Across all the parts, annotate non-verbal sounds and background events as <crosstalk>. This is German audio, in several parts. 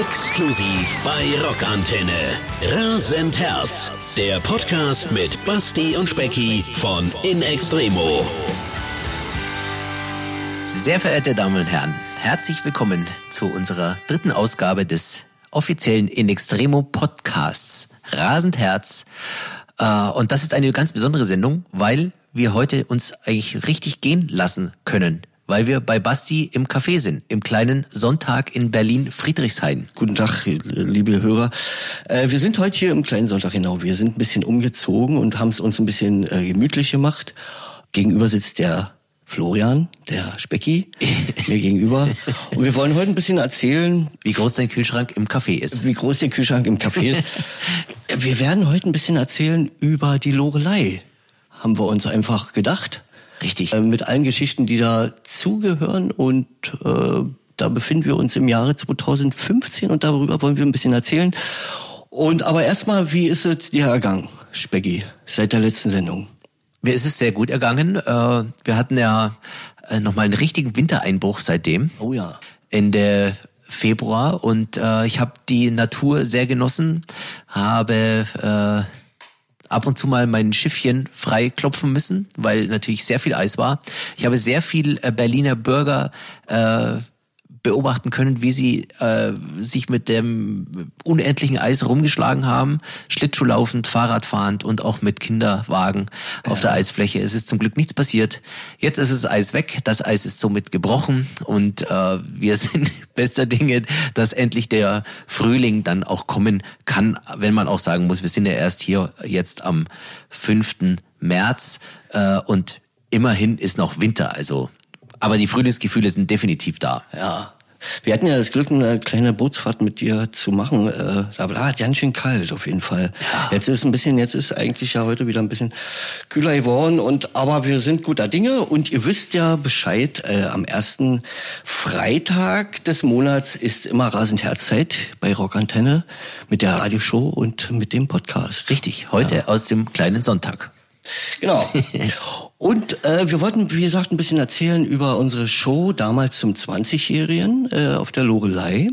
Exklusiv bei Rockantenne. Rasend Herz. Der Podcast mit Basti und Specki von In Extremo. Sehr verehrte Damen und Herren, herzlich willkommen zu unserer dritten Ausgabe des offiziellen In Extremo Podcasts. Rasend Herz. Äh, und das ist eine ganz besondere Sendung, weil wir heute uns eigentlich richtig gehen lassen können weil wir bei Basti im Café sind, im kleinen Sonntag in Berlin-Friedrichshain. Guten Tag, liebe Hörer. Äh, wir sind heute hier im kleinen Sonntag, genau. Wir sind ein bisschen umgezogen und haben es uns ein bisschen äh, gemütlich gemacht. Gegenüber sitzt der Florian, der Specki, <laughs> mir gegenüber. Und wir wollen heute ein bisschen erzählen, wie groß dein Kühlschrank im Café ist. Wie groß der Kühlschrank im Café ist. <laughs> wir werden heute ein bisschen erzählen über die Lorelei. Haben wir uns einfach gedacht. Richtig. Äh, mit allen Geschichten, die da zugehören und äh, da befinden wir uns im Jahre 2015 und darüber wollen wir ein bisschen erzählen. Und aber erstmal, wie ist es dir ergangen, Speggy, seit der letzten Sendung? Mir ist es sehr gut ergangen. Äh, wir hatten ja äh, nochmal einen richtigen Wintereinbruch seitdem. Oh ja. Ende Februar und äh, ich habe die Natur sehr genossen, habe ab und zu mal mein Schiffchen frei klopfen müssen, weil natürlich sehr viel Eis war. Ich habe sehr viel äh, Berliner Bürger äh, beobachten können, wie sie äh, sich mit dem unendlichen Eis rumgeschlagen haben, Schlittschuhlaufend, Fahrradfahrend und auch mit Kinderwagen ja. auf der Eisfläche. Es ist zum Glück nichts passiert. Jetzt ist das Eis weg, das Eis ist somit gebrochen und äh, wir <laughs> sind bester Dinge, dass endlich der Frühling dann auch kommen kann, wenn man auch sagen muss, wir sind ja erst hier jetzt am 5. März äh, und immerhin ist noch Winter, also aber die Frühlingsgefühle sind definitiv da. Ja, wir hatten ja das Glück, eine kleine Bootsfahrt mit dir zu machen. Äh, da war ganz schön kalt auf jeden Fall. Ja. Jetzt ist ein bisschen, jetzt ist eigentlich ja heute wieder ein bisschen kühler geworden. Und aber wir sind guter Dinge und ihr wisst ja Bescheid. Äh, am ersten Freitag des Monats ist immer rasend Herzzeit bei Rockantenne mit der Radioshow und mit dem Podcast. Richtig. Heute ja. aus dem kleinen Sonntag. Genau. <laughs> Und äh, wir wollten, wie gesagt, ein bisschen erzählen über unsere Show damals zum 20-Jährigen äh, auf der Lorelei.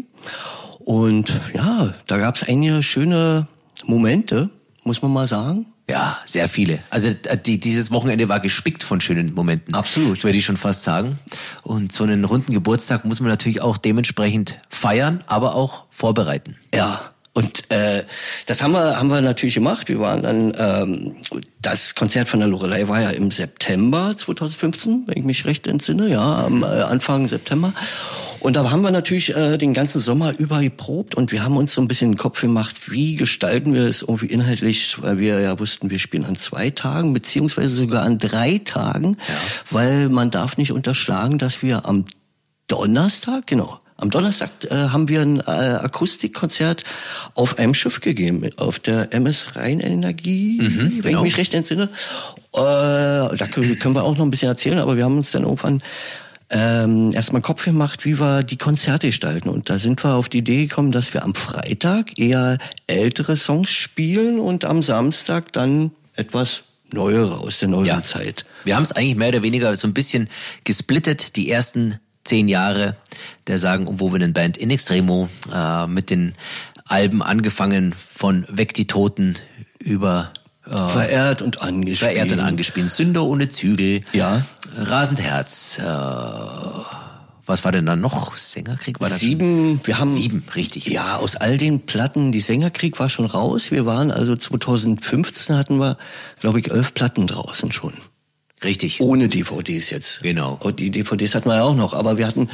Und ja, da gab es einige schöne Momente, muss man mal sagen. Ja, sehr viele. Also äh, die, dieses Wochenende war gespickt von schönen Momenten. Absolut. Würde ich schon fast sagen. Und so einen runden Geburtstag muss man natürlich auch dementsprechend feiern, aber auch vorbereiten. Ja, und äh, das haben wir, haben wir natürlich gemacht. Wir waren dann, ähm, das Konzert von der Lorelei war ja im September 2015, wenn ich mich recht entsinne, ja, am äh, Anfang September. Und da haben wir natürlich äh, den ganzen Sommer über geprobt und wir haben uns so ein bisschen den Kopf gemacht, wie gestalten wir es irgendwie inhaltlich, weil wir ja wussten, wir spielen an zwei Tagen, beziehungsweise sogar an drei Tagen, ja. weil man darf nicht unterschlagen, dass wir am Donnerstag, genau, am Donnerstag äh, haben wir ein äh, Akustikkonzert auf einem Schiff gegeben, auf der MS Rheinenergie, mhm, wenn genau. ich mich recht entsinne. Äh, da können, wir auch noch ein bisschen erzählen, aber wir haben uns dann irgendwann ähm, erstmal Kopf gemacht, wie wir die Konzerte gestalten. Und da sind wir auf die Idee gekommen, dass wir am Freitag eher ältere Songs spielen und am Samstag dann etwas neuere aus der neuen ja. Zeit. Wir haben es eigentlich mehr oder weniger so ein bisschen gesplittet. Die ersten zehn Jahre der Sagen um Wobenen Band in Extremo äh, mit den Alben angefangen von Weg die Toten über äh, verehrt und angespielt. Verehrt und angespielt. Sünder ohne Zügel. Ja. Rasend Herz. Äh, was war denn da noch? Sängerkrieg war das? Sieben. Wir haben sieben, richtig. Ja, aus all den Platten. Die Sängerkrieg war schon raus. Wir waren also 2015 hatten wir, glaube ich, elf Platten draußen schon. Richtig. Ohne DVDs jetzt. Genau. Und die DVDs hatten wir ja auch noch, aber wir hatten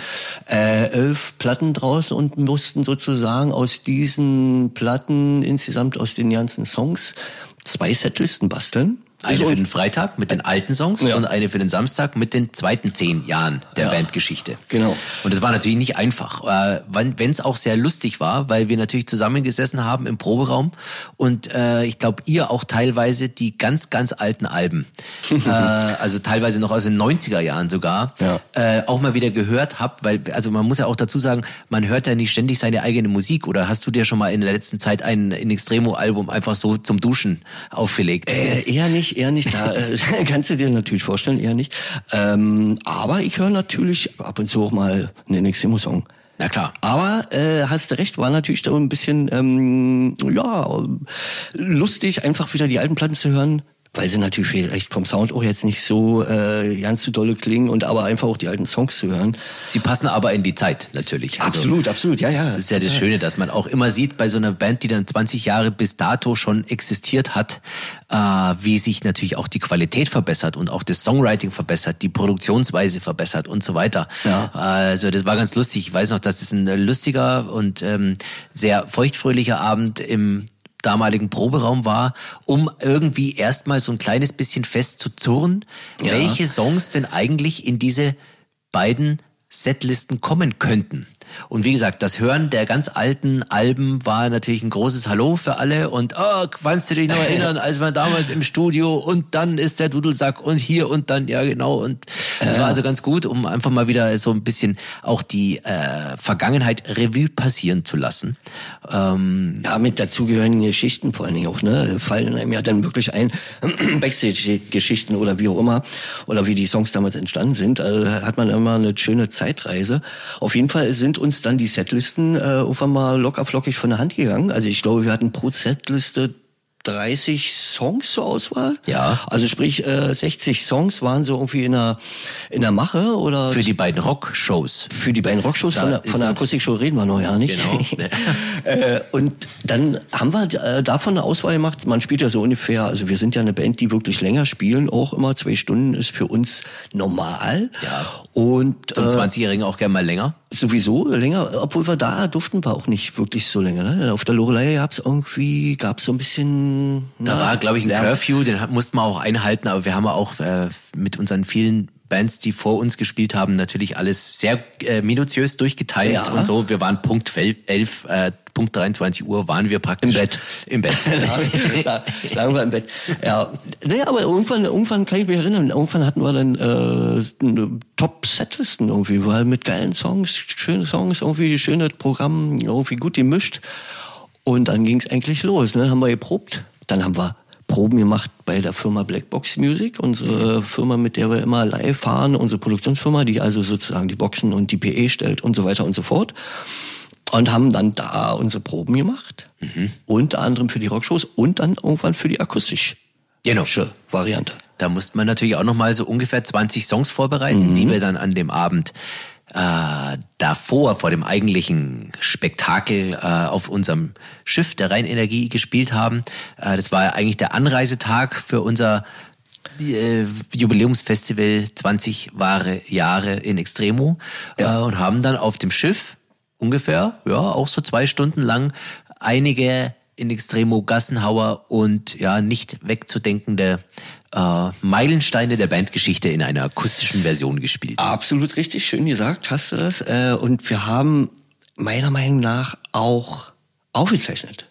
äh, elf Platten draußen und mussten sozusagen aus diesen Platten insgesamt aus den ganzen Songs zwei Setlisten basteln. Eine also für den Freitag mit den alten Songs ja. und eine für den Samstag mit den zweiten zehn Jahren der ja, Bandgeschichte. Genau. Und es war natürlich nicht einfach, äh, wenn es auch sehr lustig war, weil wir natürlich zusammengesessen haben im Proberaum und äh, ich glaube, ihr auch teilweise die ganz, ganz alten Alben, <laughs> äh, also teilweise noch aus den 90er Jahren sogar, ja. äh, auch mal wieder gehört habt, weil, also man muss ja auch dazu sagen, man hört ja nicht ständig seine eigene Musik oder hast du dir schon mal in der letzten Zeit ein In Extremo-Album einfach so zum Duschen aufgelegt? Äh, eher nicht nicht, eher nicht. Da äh, <laughs> kannst du dir natürlich vorstellen, eher nicht. Ähm, aber ich höre natürlich ab und zu auch mal einen Neximo-Song. Na klar. Aber äh, hast du recht, war natürlich so ein bisschen ähm, ja lustig, einfach wieder die alten Platten zu hören weil sie natürlich vielleicht vom Sound auch jetzt nicht so äh, ganz zu dolle klingen und aber einfach auch die alten Songs zu hören. Sie passen aber in die Zeit natürlich. Also, absolut, absolut, ja, ja. Das ist ja das Schöne, dass man auch immer sieht bei so einer Band, die dann 20 Jahre bis dato schon existiert hat, äh, wie sich natürlich auch die Qualität verbessert und auch das Songwriting verbessert, die Produktionsweise verbessert und so weiter. Ja. Also das war ganz lustig. Ich weiß noch, dass es ein lustiger und ähm, sehr feuchtfröhlicher Abend im damaligen Proberaum war, um irgendwie erstmal so ein kleines bisschen festzuzurren, ja. welche Songs denn eigentlich in diese beiden Setlisten kommen könnten. Und wie gesagt, das Hören der ganz alten Alben war natürlich ein großes Hallo für alle. Und oh, kannst du dich noch erinnern, als wir damals im Studio und dann ist der Dudelsack und hier und dann, ja genau. Und das war also ganz gut, um einfach mal wieder so ein bisschen auch die äh, Vergangenheit Revue passieren zu lassen. Ähm, ja, mit dazugehörigen Geschichten vor allen Dingen auch, ne? Fallen einem ja dann wirklich ein, <clears throat> Backstage-Geschichten oder wie auch immer, oder wie die Songs damals entstanden sind. Also hat man immer eine schöne Zeitreise. Auf jeden Fall sind uns dann die Setlisten äh, irgendwann mal locker flockig von der Hand gegangen. Also ich glaube, wir hatten pro Setliste 30 Songs zur Auswahl. Ja. Also sprich, äh, 60 Songs waren so irgendwie in der, in der Mache oder. Für die beiden Rockshows. Für die beiden Rockshows. Von der, von der Akustik-Show reden wir noch ja nicht. Genau. <laughs> äh, und dann haben wir äh, davon eine Auswahl gemacht. Man spielt ja so ungefähr, also wir sind ja eine Band, die wirklich länger spielen, auch immer zwei Stunden ist für uns normal. Ja. Und, Zum äh, 20-Jährigen auch gerne mal länger. Sowieso länger, obwohl wir da durften wir auch nicht wirklich so länger. Ne? Auf der Lorelei gab's irgendwie, gab's so ein bisschen. Da na, war, glaube ich, ein Lärm. Curfew, den mussten wir auch einhalten, aber wir haben auch äh, mit unseren vielen Bands, die vor uns gespielt haben, natürlich alles sehr äh, minutiös durchgeteilt ja. und so. Wir waren Punkt 11, äh, Punkt 23 Uhr waren wir praktisch im Bett. Im Bett. <laughs> Lagen wir im Bett. Ja, naja, aber irgendwann, irgendwann kann ich mich erinnern, irgendwann hatten wir dann äh, Top-Setlisten irgendwie, weil mit geilen Songs, schöne Songs, irgendwie schönes Programm, irgendwie gut gemischt. Und dann ging es eigentlich los. Ne? Dann haben wir geprobt, dann haben wir Proben gemacht bei der Firma Blackbox Music, unsere Firma, mit der wir immer live fahren, unsere Produktionsfirma, die also sozusagen die Boxen und die PE stellt und so weiter und so fort. Und haben dann da unsere Proben gemacht. Mhm. Unter anderem für die Rockshows und dann irgendwann für die akustische genau. Variante. Da musste man natürlich auch nochmal so ungefähr 20 Songs vorbereiten, mhm. die wir dann an dem Abend äh, davor, vor dem eigentlichen Spektakel äh, auf unserem Schiff der Rheinenergie gespielt haben. Äh, das war eigentlich der Anreisetag für unser äh, Jubiläumsfestival 20 wahre Jahre in Extremo ja. äh, und haben dann auf dem Schiff ungefähr, ja, auch so zwei Stunden lang einige in Extremo Gassenhauer und ja, nicht wegzudenkende äh, Meilensteine der Bandgeschichte in einer akustischen Version gespielt. Absolut richtig, schön gesagt, hast du das. Äh, und wir haben meiner Meinung nach auch aufgezeichnet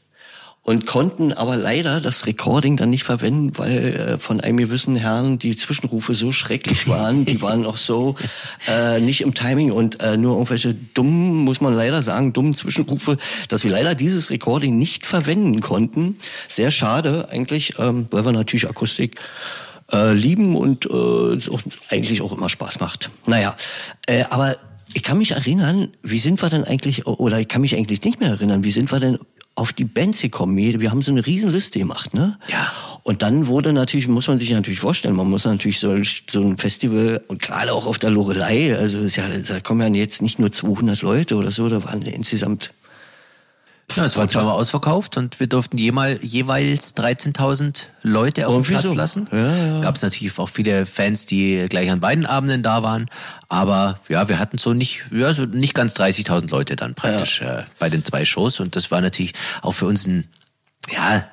und konnten aber leider das Recording dann nicht verwenden, weil äh, von einem gewissen Herrn die Zwischenrufe so schrecklich waren. Die waren auch so <laughs> äh, nicht im Timing und äh, nur irgendwelche dummen, muss man leider sagen, dummen Zwischenrufe, dass wir leider dieses Recording nicht verwenden konnten. Sehr schade eigentlich, ähm, weil wir natürlich Akustik äh, lieben und äh, auch, eigentlich auch immer Spaß macht. Naja, äh, aber ich kann mich erinnern, wie sind wir denn eigentlich, oder ich kann mich eigentlich nicht mehr erinnern, wie sind wir denn auf die Bands gekommen. Wir haben so eine Riesenliste gemacht, ne? Ja. Und dann wurde natürlich, muss man sich natürlich vorstellen, man muss natürlich so, so ein Festival, und gerade auch auf der Lorelei, also ja, da kommen ja jetzt nicht nur 200 Leute oder so, da waren insgesamt ja, es war zweimal ausverkauft und wir durften jemal, jeweils 13.000 Leute auf den Platz so. lassen. Ja, ja. Gab es natürlich auch viele Fans, die gleich an beiden Abenden da waren. Aber ja, wir hatten so nicht, ja, so nicht ganz 30.000 Leute dann praktisch ja. äh, bei den zwei Shows. Und das war natürlich auch für uns ein, ja,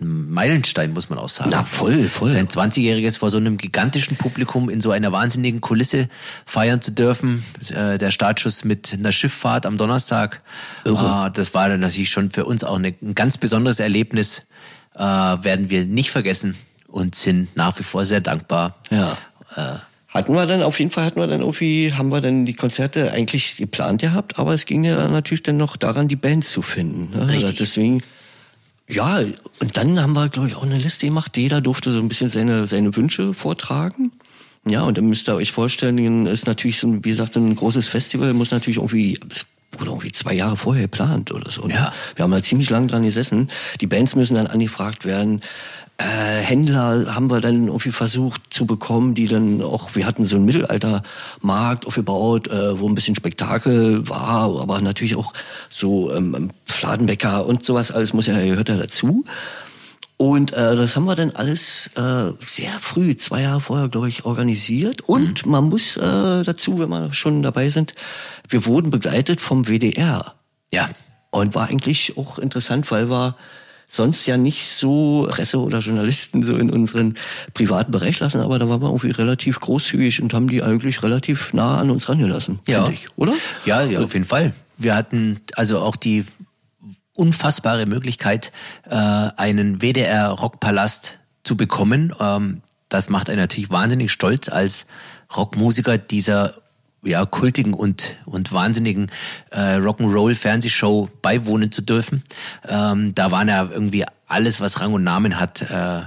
Meilenstein, muss man auch sagen. Na, voll, voll. Sein 20-Jähriges vor so einem gigantischen Publikum in so einer wahnsinnigen Kulisse feiern zu dürfen. Äh, der Startschuss mit einer Schifffahrt am Donnerstag. Irre. Äh, das war dann natürlich schon für uns auch eine, ein ganz besonderes Erlebnis. Äh, werden wir nicht vergessen und sind nach wie vor sehr dankbar. Ja. Äh, hatten wir dann, auf jeden Fall hatten wir dann irgendwie, haben wir dann die Konzerte eigentlich geplant gehabt, aber es ging ja dann natürlich dann noch daran, die Band zu finden. Ne? Richtig. Deswegen ja, und dann haben wir, glaube ich, auch eine Liste gemacht. Jeder durfte so ein bisschen seine, seine Wünsche vortragen. Ja, und dann müsst ihr euch vorstellen, ist natürlich so ein, wie gesagt, ein großes Festival, muss natürlich irgendwie wurde irgendwie zwei Jahre vorher geplant oder so. Ne? Ja. Wir haben da ziemlich lang dran gesessen. Die Bands müssen dann angefragt werden. Äh, Händler haben wir dann irgendwie versucht zu bekommen, die dann auch, wir hatten so einen Mittelaltermarkt aufgebaut, äh, wo ein bisschen Spektakel war, aber natürlich auch so ähm, Fladenbäcker und sowas, alles muss ja, gehört ja dazu. Und äh, das haben wir dann alles äh, sehr früh, zwei Jahre vorher, glaube ich, organisiert. Und man muss äh, dazu, wenn wir schon dabei sind, wir wurden begleitet vom WDR. Ja. Und war eigentlich auch interessant, weil wir sonst ja nicht so Presse oder Journalisten so in unseren privaten Bereich lassen, aber da waren wir irgendwie relativ großzügig und haben die eigentlich relativ nah an uns rangelassen, Ja. finde ich, oder? Ja, ja, auf jeden Fall. Wir hatten also auch die unfassbare Möglichkeit, äh, einen WDR Rockpalast zu bekommen. Ähm, das macht einen natürlich wahnsinnig stolz, als Rockmusiker dieser ja, kultigen und, und wahnsinnigen äh, Rock'n'Roll-Fernsehshow beiwohnen zu dürfen. Ähm, da waren ja irgendwie alles, was Rang und Namen hat, äh,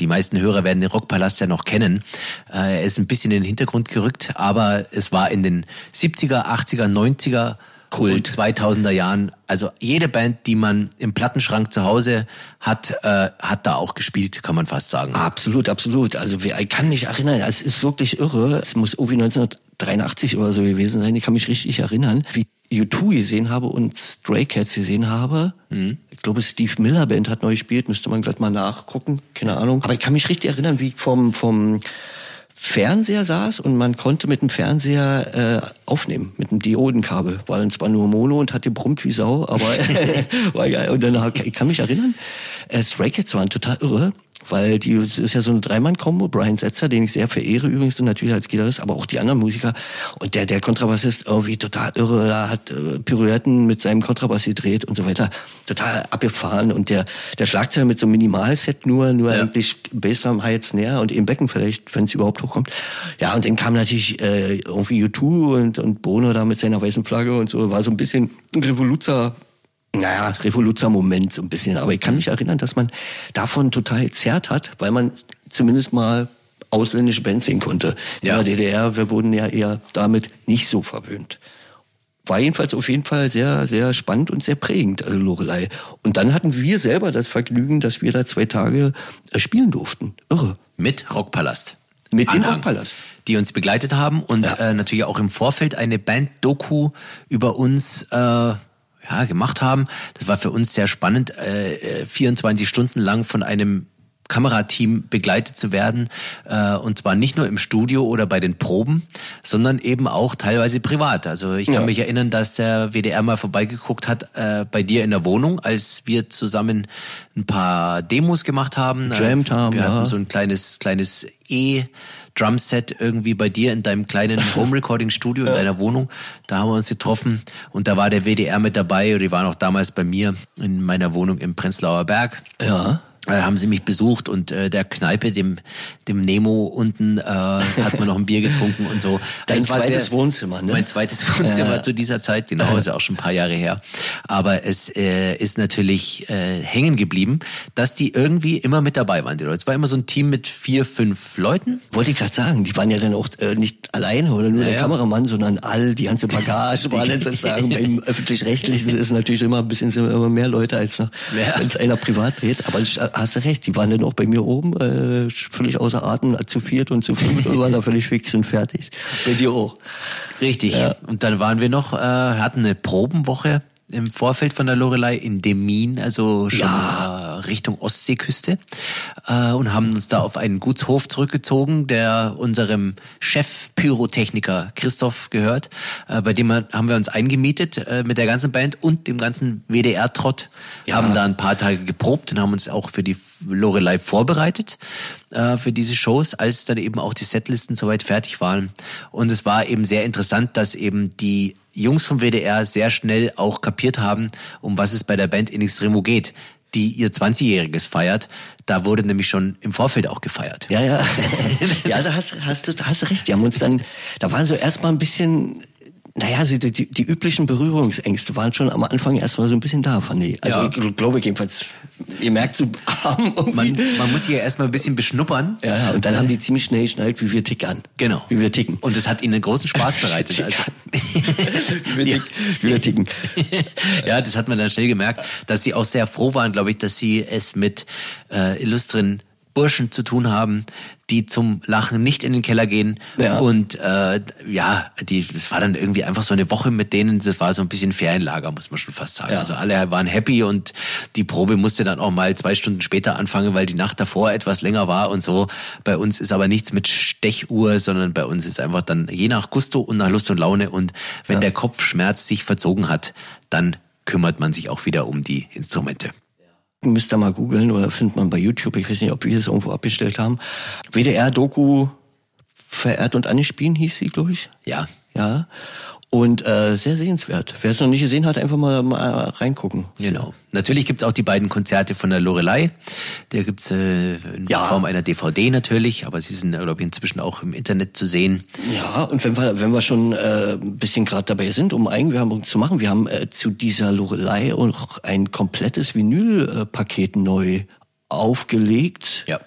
die meisten Hörer werden den Rockpalast ja noch kennen. Äh, er ist ein bisschen in den Hintergrund gerückt, aber es war in den 70er, 80er, 90er und 2000er Jahren. Also jede Band, die man im Plattenschrank zu Hause hat, äh, hat da auch gespielt, kann man fast sagen. Absolut, absolut. Also ich kann mich erinnern, es ist wirklich irre. Es muss irgendwie 1983 oder so gewesen sein. Ich kann mich richtig erinnern, wie U2 gesehen habe und Stray Cats gesehen habe. Ich glaube, Steve Miller Band hat neu gespielt, müsste man gleich mal nachgucken, keine Ahnung. Aber ich kann mich richtig erinnern, wie ich vom, vom Fernseher saß und man konnte mit dem Fernseher äh, aufnehmen, mit einem Diodenkabel. War dann zwar nur Mono und hat gebrummt wie Sau, aber <laughs> <laughs> war geil. Und dann, ich kann mich erinnern, äh, Stray Cats waren total irre, weil die das ist ja so eine Dreimann-Kombo, Brian Setzer, den ich sehr verehre übrigens und natürlich als Gitarrist, aber auch die anderen Musiker. Und der, der Kontrabassist irgendwie total irre, da hat äh, Pirouetten mit seinem Kontrabass gedreht und so weiter, total abgefahren. Und der, der Schlagzeuger mit so einem Minimalset nur, nur Ja. eigentlich Bassdrum, Hi-Hat, Snare und eben Becken vielleicht, wenn es überhaupt hochkommt. Ja, und dann kam natürlich äh, irgendwie U2 und, und Bono da mit seiner weißen Flagge und so, war so ein bisschen ein Revoluzer naja, Revoluzer-Moment so ein bisschen. Aber ich kann mich erinnern, dass man davon total zerrt hat, weil man zumindest mal ausländische Bands sehen konnte. Ja. In der DDR, wir wurden ja eher damit nicht so verwöhnt. War jedenfalls auf jeden Fall sehr, sehr spannend und sehr prägend, also Lorelei. Und dann hatten wir selber das Vergnügen, dass wir da zwei Tage äh, spielen durften. Irre. Mit Rockpalast. Mit dem Anhang, Rockpalast. Die uns begleitet haben und Ja. äh, natürlich auch im Vorfeld eine Band-Doku über uns äh, ja, gemacht haben. Das war für uns sehr spannend, äh, äh, 24 Stunden lang von einem Kamerateam begleitet zu werden. Äh, und zwar nicht nur im Studio oder bei den Proben, sondern eben auch teilweise privat. Also ich kann Ja. mich erinnern, dass der WDR mal vorbeigeguckt hat äh, bei dir in der Wohnung, als wir zusammen ein paar Demos gemacht haben. Jammed haben, Wir ja. hatten so ein kleines, kleines E. Drumset irgendwie bei dir in deinem kleinen <laughs> Home Recording Studio in deiner Wohnung. Da haben wir uns getroffen und da war der WDR mit dabei und die waren auch damals bei mir in meiner Wohnung im Prenzlauer Berg. Ja. Äh, haben sie mich besucht und äh, der Kneipe, dem, dem Nemo unten, äh, hat man noch ein Bier getrunken und so. Dein Es war zweites Wohnzimmer, ne? Mein zweites Wohnzimmer zu dieser Zeit, genau, ist ja auch schon ein paar Jahre her. Aber es äh, ist natürlich äh, hängen geblieben, dass die irgendwie immer mit dabei waren, die Leute. Es war immer so ein Team mit vier, fünf Leuten. Wollte ich gerade sagen, die waren ja dann auch äh, nicht alleine oder nur Ja, der ja. Kameramann, sondern all, die ganze Bagage <laughs> war dann sozusagen <laughs> beim Öffentlich-Rechtlichen ist natürlich immer ein bisschen immer mehr Leute als noch, Ja. wenn es einer privat dreht. Aber ich, hast du recht, die waren dann auch bei mir oben, äh, völlig außer Atem, zu viert und zu fünft und waren da völlig fix und fertig. Bei dir auch. Richtig. Und dann waren wir noch, äh, hatten eine Probenwoche im Vorfeld von der Lorelei in Demin, also schon äh, Richtung Ostseeküste, äh, und haben uns da auf einen Gutshof zurückgezogen, der unserem Chef Pyrotechniker Christoph gehört. Äh, bei dem haben wir uns eingemietet mit der ganzen Band und dem ganzen WDR-Trott, haben da ein paar Tage geprobt und haben uns auch für die Lorelei vorbereitet für diese Shows, als dann eben auch die Setlisten soweit fertig waren. Und es war eben sehr interessant, dass eben die Jungs vom WDR sehr schnell auch kapiert haben, um was es bei der Band In Extremo geht, die ihr 20-Jähriges feiert. Da wurde nämlich schon im Vorfeld auch gefeiert. Ja, ja. <laughs> ja, da hast, hast, du, hast du recht. Die haben uns dann, da waren so erstmal ein bisschen, naja, die, die, die üblichen Berührungsängste waren schon am Anfang erstmal so ein bisschen da, fand ich. Also Ja. ich glaube jedenfalls ihr merkt so arm man, man muss ja erstmal ein bisschen beschnuppern. Ja, und dann haben die ziemlich schnell geschnallt, wie wir tickern. Genau. Wie wir ticken. Und es hat ihnen großen Spaß <laughs> bereitet. also. <laughs> wie, wir ticken. wie wir ticken. ja, das hat man dann schnell gemerkt, dass sie auch sehr froh waren, glaube ich, dass sie es mit äh, illustren Burschen zu tun haben, die zum Lachen nicht in den Keller gehen. Ja. Und äh, ja, die, das war dann irgendwie einfach so eine Woche mit denen, das war so ein bisschen Ferienlager, muss man schon fast sagen. Ja. Also alle waren happy und die Probe musste dann auch mal zwei Stunden später anfangen, weil die Nacht davor etwas länger war und so. Bei uns ist aber nichts mit Stechuhr, sondern bei uns ist einfach dann je nach Gusto und nach Lust und Laune. Und wenn Ja. der Kopfschmerz sich verzogen hat, dann kümmert man sich auch wieder um die Instrumente. Müsst ihr mal googeln oder findet man bei YouTube. Ich weiß nicht, ob wir es irgendwo abgestellt haben. WDR-Doku Verehrt und angespielen hieß sie, glaube ich. Ja, Ja. Und äh, sehr sehenswert. Wer es noch nicht gesehen hat, einfach mal, mal reingucken. Genau. Natürlich gibt's auch die beiden Konzerte von der Lorelei. Der gibt's äh, in Ja. Form einer DVD natürlich, aber sie sind, glaube ich, inzwischen auch im Internet zu sehen. Ja, und wenn wir, wenn wir schon äh, ein bisschen gerade dabei sind, um Eigenwerbung zu machen, wir haben äh, zu dieser Lorelei auch ein komplettes Vinylpaket neu aufgelegt. Ja.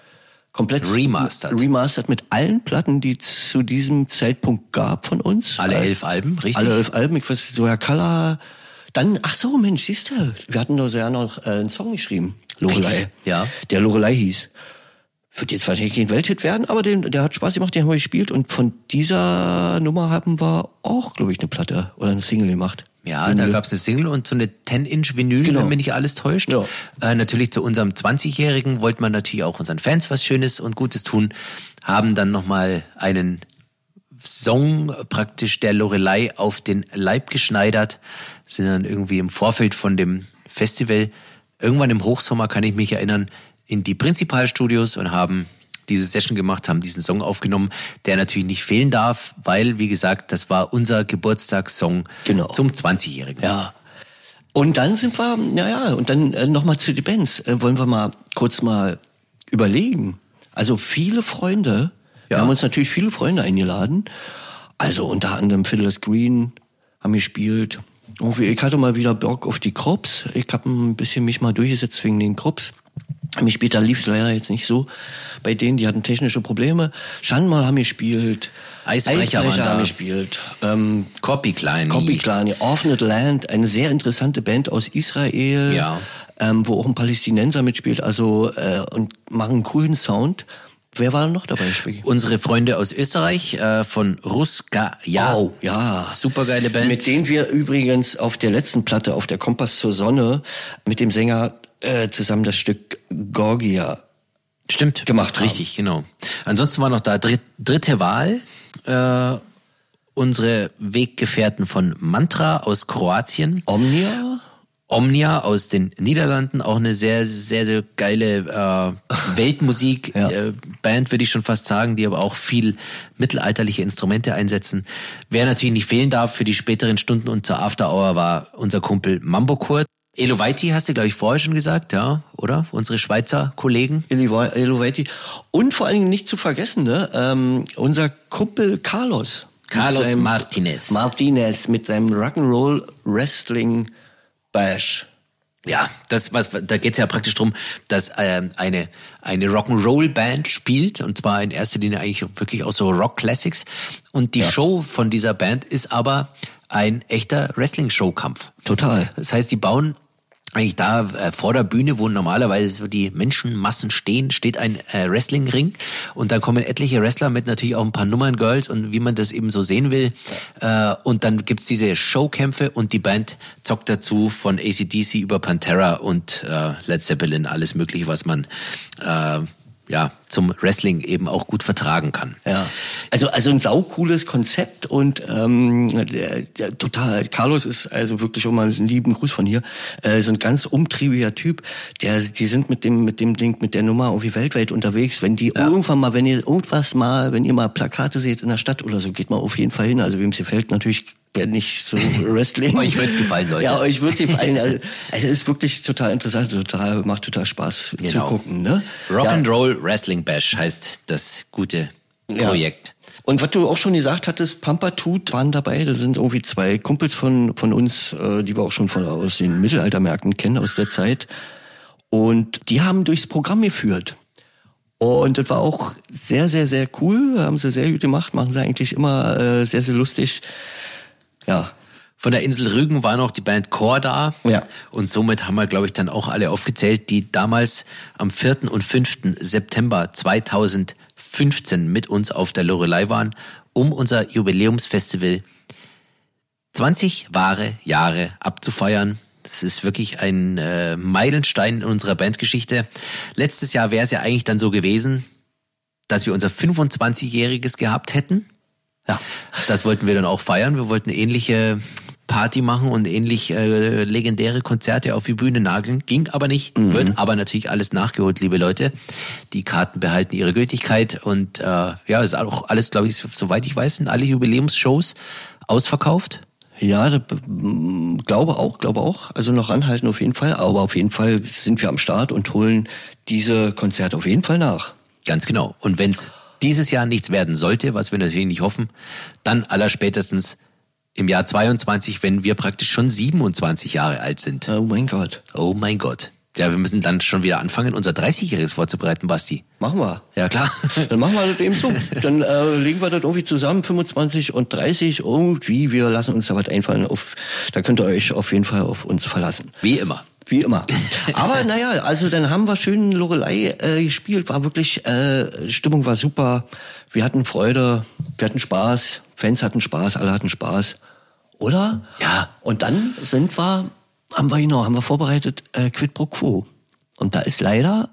Komplett Remastered. Remastered mit allen Platten, die es zu diesem Zeitpunkt gab von uns. Alle elf Alben, richtig? Alle elf Alben, ich weiß, so Herr Color. Dann, ach so, Mensch, siehst du, wir hatten doch so ja noch äh, einen Song geschrieben, Lorelei. Richtig, ja. Der Lorelei hieß. Wird jetzt wahrscheinlich kein Welthit werden, aber den, der hat Spaß gemacht, den haben wir gespielt. Und von dieser Nummer haben wir auch, glaube ich, eine Platte oder eine Single gemacht. Ja, Vinyl. da gab's eine Single und so eine 10-Inch-Vinyl, Genau. wenn mich nicht alles täuscht. Ja. Äh, natürlich zu unserem 20-Jährigen wollte man natürlich auch unseren Fans was Schönes und Gutes tun, haben dann nochmal einen Song praktisch der Lorelei auf den Leib geschneidert, sind dann irgendwie im Vorfeld von dem Festival, irgendwann im Hochsommer kann ich mich erinnern, in die Prinzipalstudios und haben diese Session gemacht, haben diesen Song aufgenommen, der natürlich nicht fehlen darf, weil, wie gesagt, das war unser Geburtstagssong Genau. zum 20-Jährigen. Ja. Und dann sind wir, naja, und dann äh, nochmal zu den Bands. Äh, wollen wir mal kurz mal überlegen. Also viele Freunde, wir Ja. haben uns natürlich viele Freunde eingeladen. Also unter anderem Fiddler's Green haben gespielt. Ich hatte mal wieder Bock auf die Krups. Ich habe ein bisschen mich mal durchgesetzt wegen den Krups. Mich später lief es leider jetzt nicht so. Bei denen, die hatten technische Probleme. Schandmal haben gespielt. Eisbrecher da. haben gespielt. Ähm, Copy Klein. Copy Klani, Orphaned Land, eine sehr interessante Band aus Israel, Ja. ähm, wo auch ein Palästinenser mitspielt, also äh, und machen einen coolen Sound. Wer war noch dabei? Unsere Freunde aus Österreich äh, von Ruska. Ja. Oh, ja. Supergeile Band. Mit denen wir übrigens auf der letzten Platte, auf der Kompass zur Sonne, mit dem Sänger äh, zusammen das Stück Gorgia Stimmt. gemacht haben. Richtig, genau. Ansonsten war noch da dritt, dritte Wahl. Äh, unsere Weggefährten von Mantra aus Kroatien. Omnia. Omnia aus den Niederlanden, auch eine sehr, sehr, sehr geile äh, Weltmusik <laughs> Ja. äh, Band, würde ich schon fast sagen, die aber auch viel mittelalterliche Instrumente einsetzen. Wer natürlich nicht fehlen darf für die späteren Stunden und zur After Hour war unser Kumpel Mambo Kurt. Elovaiti hast du, glaube ich, vorher schon gesagt, ja, oder? Unsere Schweizer Kollegen. Elovaiti. Und vor allen Dingen nicht zu vergessen, ne, ähm, unser Kumpel Carlos. Carlos Martinez. Martinez mit seinem Rock'n'Roll Wrestling Bash. Ja, das was da geht's ja praktisch drum, dass ähm, eine eine Rock'n'Roll Band spielt und zwar in erster Linie eigentlich wirklich auch so Rock Classics und die Show von dieser Band ist aber ein echter Wrestling Showkampf. Total. Das heißt, die bauen eigentlich da äh, vor der Bühne, wo normalerweise so die Menschenmassen stehen, steht ein äh, Wrestlingring und da kommen etliche Wrestler mit natürlich auch ein paar Nummern-Girls und wie man das eben so sehen will. Äh, und dann gibt's diese Showkämpfe und die Band zockt dazu von ACDC über Pantera und äh, Led Zeppelin, alles mögliche, was man äh, ja zum Wrestling eben auch gut vertragen kann. Ja, also also ein saucooles Konzept und ähm, der, der, total. Carlos ist also wirklich auch mal einen lieben Gruß von hier. Äh, ist ein ganz umtriebiger Typ. Der, die sind mit dem mit dem Ding mit der Nummer irgendwie weltweit unterwegs. Wenn die irgendwann mal, wenn ihr irgendwas mal, wenn ihr mal Plakate seht in der Stadt oder so, geht mal auf jeden Fall hin. Also wem es gefällt, natürlich wer nicht so Wrestling. <laughs> Euch wird's gefallen, Leute. Ja, euch wird's gefallen. Also, <laughs> also es ist wirklich total interessant, total macht total Spaß zu Genau. gucken. Ne? Rock Ja. and Roll Wrestling Bash heißt das gute Ja. Projekt. Und was du auch schon gesagt hattest, Pampatut waren dabei. Da sind irgendwie zwei Kumpels von, von uns, äh, die wir auch schon von, aus den Mittelaltermärkten kennen, aus der Zeit. Und die haben durchs Programm geführt. Und das war auch sehr, sehr, sehr cool. Haben sie sehr gut gemacht, machen sie eigentlich immer äh, sehr, sehr lustig. Ja. Von der Insel Rügen war noch die Band Chor da. Ja. Und somit haben wir, glaube ich, dann auch alle aufgezählt, die damals am 4. und 5. September 2015 mit uns auf der Lorelei waren, um unser Jubiläumsfestival 20 wahre Jahre abzufeiern. Das ist wirklich ein äh, Meilenstein in unserer Bandgeschichte. Letztes Jahr wäre es ja eigentlich dann so gewesen, dass wir unser 25-jähriges gehabt hätten. Ja. Das wollten wir dann auch feiern. Wir wollten ähnliche Party machen und ähnlich äh, legendäre Konzerte auf die Bühne nageln. Ging aber nicht, mhm. wird aber natürlich alles nachgeholt, liebe Leute. Die Karten behalten ihre Gültigkeit und äh, ja, ist auch alles, glaube ich, soweit ich weiß, sind alle Jubiläumsshows ausverkauft. Ja, da, glaube auch, glaube auch. Also noch anhalten auf jeden Fall. Aber auf jeden Fall sind wir am Start und holen diese Konzerte auf jeden Fall nach. Ganz genau. Und wenn es dieses Jahr nichts werden sollte, was wir natürlich nicht hoffen, dann allerspätestens im Jahr 22, wenn wir praktisch schon 27 Jahre alt sind. Oh mein Gott. Oh mein Gott. Ja, wir müssen dann schon wieder anfangen, unser 30-Jähriges vorzubereiten, Basti. Machen wir. Ja, klar. <laughs> Dann machen wir das eben so. Dann äh, legen wir das irgendwie zusammen, 25 und 30 irgendwie. Wir lassen uns da was einfallen. Auf, da könnt ihr euch auf jeden Fall auf uns verlassen. Wie immer. Wie immer. Aber naja, also dann haben wir schön Lorelei äh, gespielt. War wirklich, äh, Stimmung war super. Wir hatten Freude, wir hatten Spaß. Fans hatten Spaß, alle hatten Spaß. Oder? Ja. Und dann sind wir haben wir genau, haben wir vorbereitet, äh, Quid pro Quo. Und da ist leider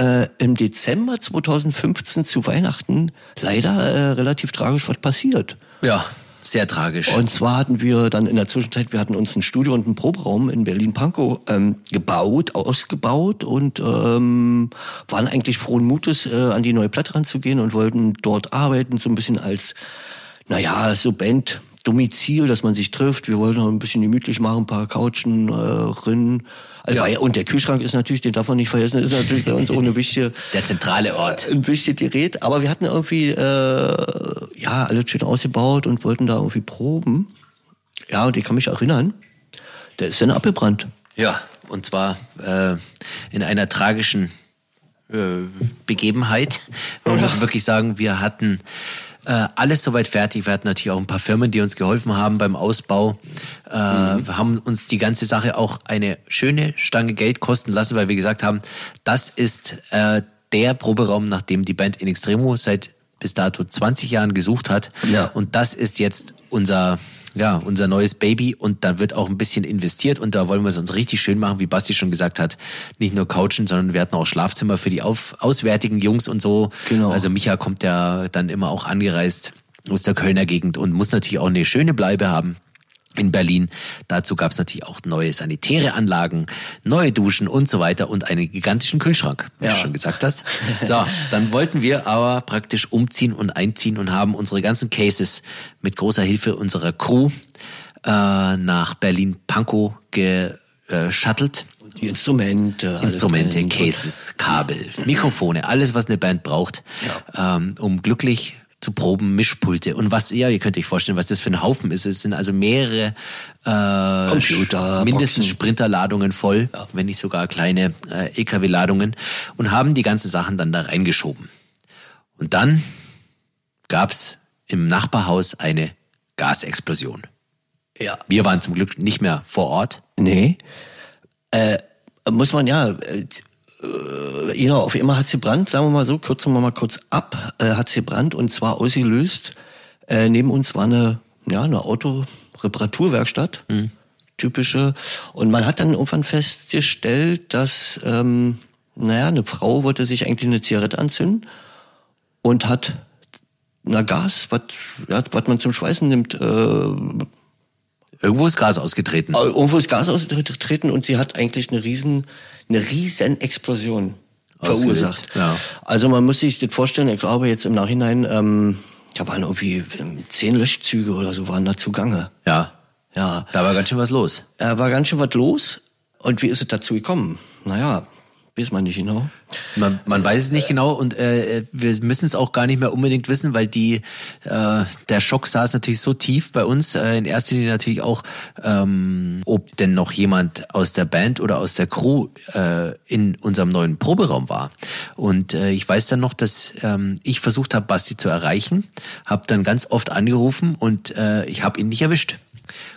äh, im Dezember 2015 zu Weihnachten leider äh, relativ tragisch was passiert. Ja, sehr tragisch. Und zwar hatten wir dann in der Zwischenzeit, wir hatten uns ein Studio und einen Proberaum in Berlin-Pankow ähm, gebaut, ausgebaut und ähm, waren eigentlich frohen Mutes, äh, an die neue Platte ranzugehen und wollten dort arbeiten, so ein bisschen als, naja, so Band, Domizil, dass man sich trifft. Wir wollten noch ein bisschen gemütlich machen, ein paar Couchen, äh, Rinnen. Also ja. Und der Kühlschrank ist natürlich, den darf man nicht vergessen, ist natürlich bei uns auch eine wichtige... Der zentrale Ort. Ein wichtiges Gerät. Aber wir hatten irgendwie, äh, ja, alles schön ausgebaut und wollten da irgendwie proben. Ja, und ich kann mich erinnern, der ist dann abgebrannt. Ja, und zwar äh, in einer tragischen äh, Begebenheit. Man muss wirklich sagen, wir hatten äh, alles soweit fertig. Wir hatten natürlich auch ein paar Firmen, die uns geholfen haben beim Ausbau. Äh, mhm. Wir haben uns die ganze Sache auch eine schöne Stange Geld kosten lassen, weil wir gesagt haben, das ist äh, der Proberaum, nach dem die Band In Extremo seit bis dato 20 Jahren gesucht hat. Ja. Und das ist jetzt unser ja, unser neues Baby und da wird auch ein bisschen investiert und da wollen wir es uns richtig schön machen, wie Basti schon gesagt hat. Nicht nur couchen, sondern wir hatten auch Schlafzimmer für die auf, auswärtigen Jungs und so. Genau. Also Micha kommt ja dann immer auch angereist aus der Kölner Gegend und muss natürlich auch eine schöne Bleibe haben in Berlin. Dazu gab es natürlich auch neue sanitäre Anlagen, neue Duschen und so weiter und einen gigantischen Kühlschrank, wie ja. du schon gesagt hast. <laughs> So, dann wollten wir aber praktisch umziehen und einziehen und haben unsere ganzen Cases mit großer Hilfe unserer Crew äh, nach Berlin-Pankow geschattelt. Die Instrumente. Instrumente, Cases, Kabel, Mikrofone, alles, was eine Band braucht, ja. ähm, um glücklich zu proben, Mischpulte und was, ja, ihr könnt euch vorstellen, was das für ein Haufen ist. Es sind also mehrere äh, Computer, mindestens. Sprinterladungen voll, ja. wenn nicht sogar kleine äh, LKW-Ladungen und haben die ganzen Sachen dann da reingeschoben. Und dann gab's im Nachbarhaus eine Gasexplosion. Ja. Wir waren zum Glück nicht mehr vor Ort. Nee. Äh, muss man ja, äh, äh, ja, auf einmal hat sie Brand, sagen wir mal so, kürzen wir mal kurz ab, äh, hat sie Brand und zwar ausgelöst. Äh, neben uns war eine, ja, eine Autoreparaturwerkstatt, mhm. typische. Und man hat dann irgendwann festgestellt, dass, ähm, naja, eine Frau wollte sich eigentlich eine Zigarette anzünden und hat na Gas, was ja, man zum Schweißen nimmt, äh, Irgendwo ist Gas ausgetreten. Irgendwo ist Gas ausgetreten und sie hat eigentlich eine riesen, eine riesen Explosion verursacht. Ja. Also man muss sich das vorstellen, ich glaube jetzt im Nachhinein, ähm, da waren irgendwie ähm, zehn Löschzüge oder so waren da zugange. Ja. Ja. Da war ganz schön was los. Da war ganz schön was los. Und wie ist es dazu gekommen? Naja, Weiß man nicht genau. Man, man weiß es nicht genau und äh, wir müssen es auch gar nicht mehr unbedingt wissen, weil die äh, der Schock saß natürlich so tief bei uns. Äh, in erster Linie natürlich auch, ähm, ob denn noch jemand aus der Band oder aus der Crew äh, in unserem neuen Proberaum war. Und äh, ich weiß dann noch, dass ähm, ich versucht habe, Basti zu erreichen, habe dann ganz oft angerufen und äh, ich habe ihn nicht erwischt.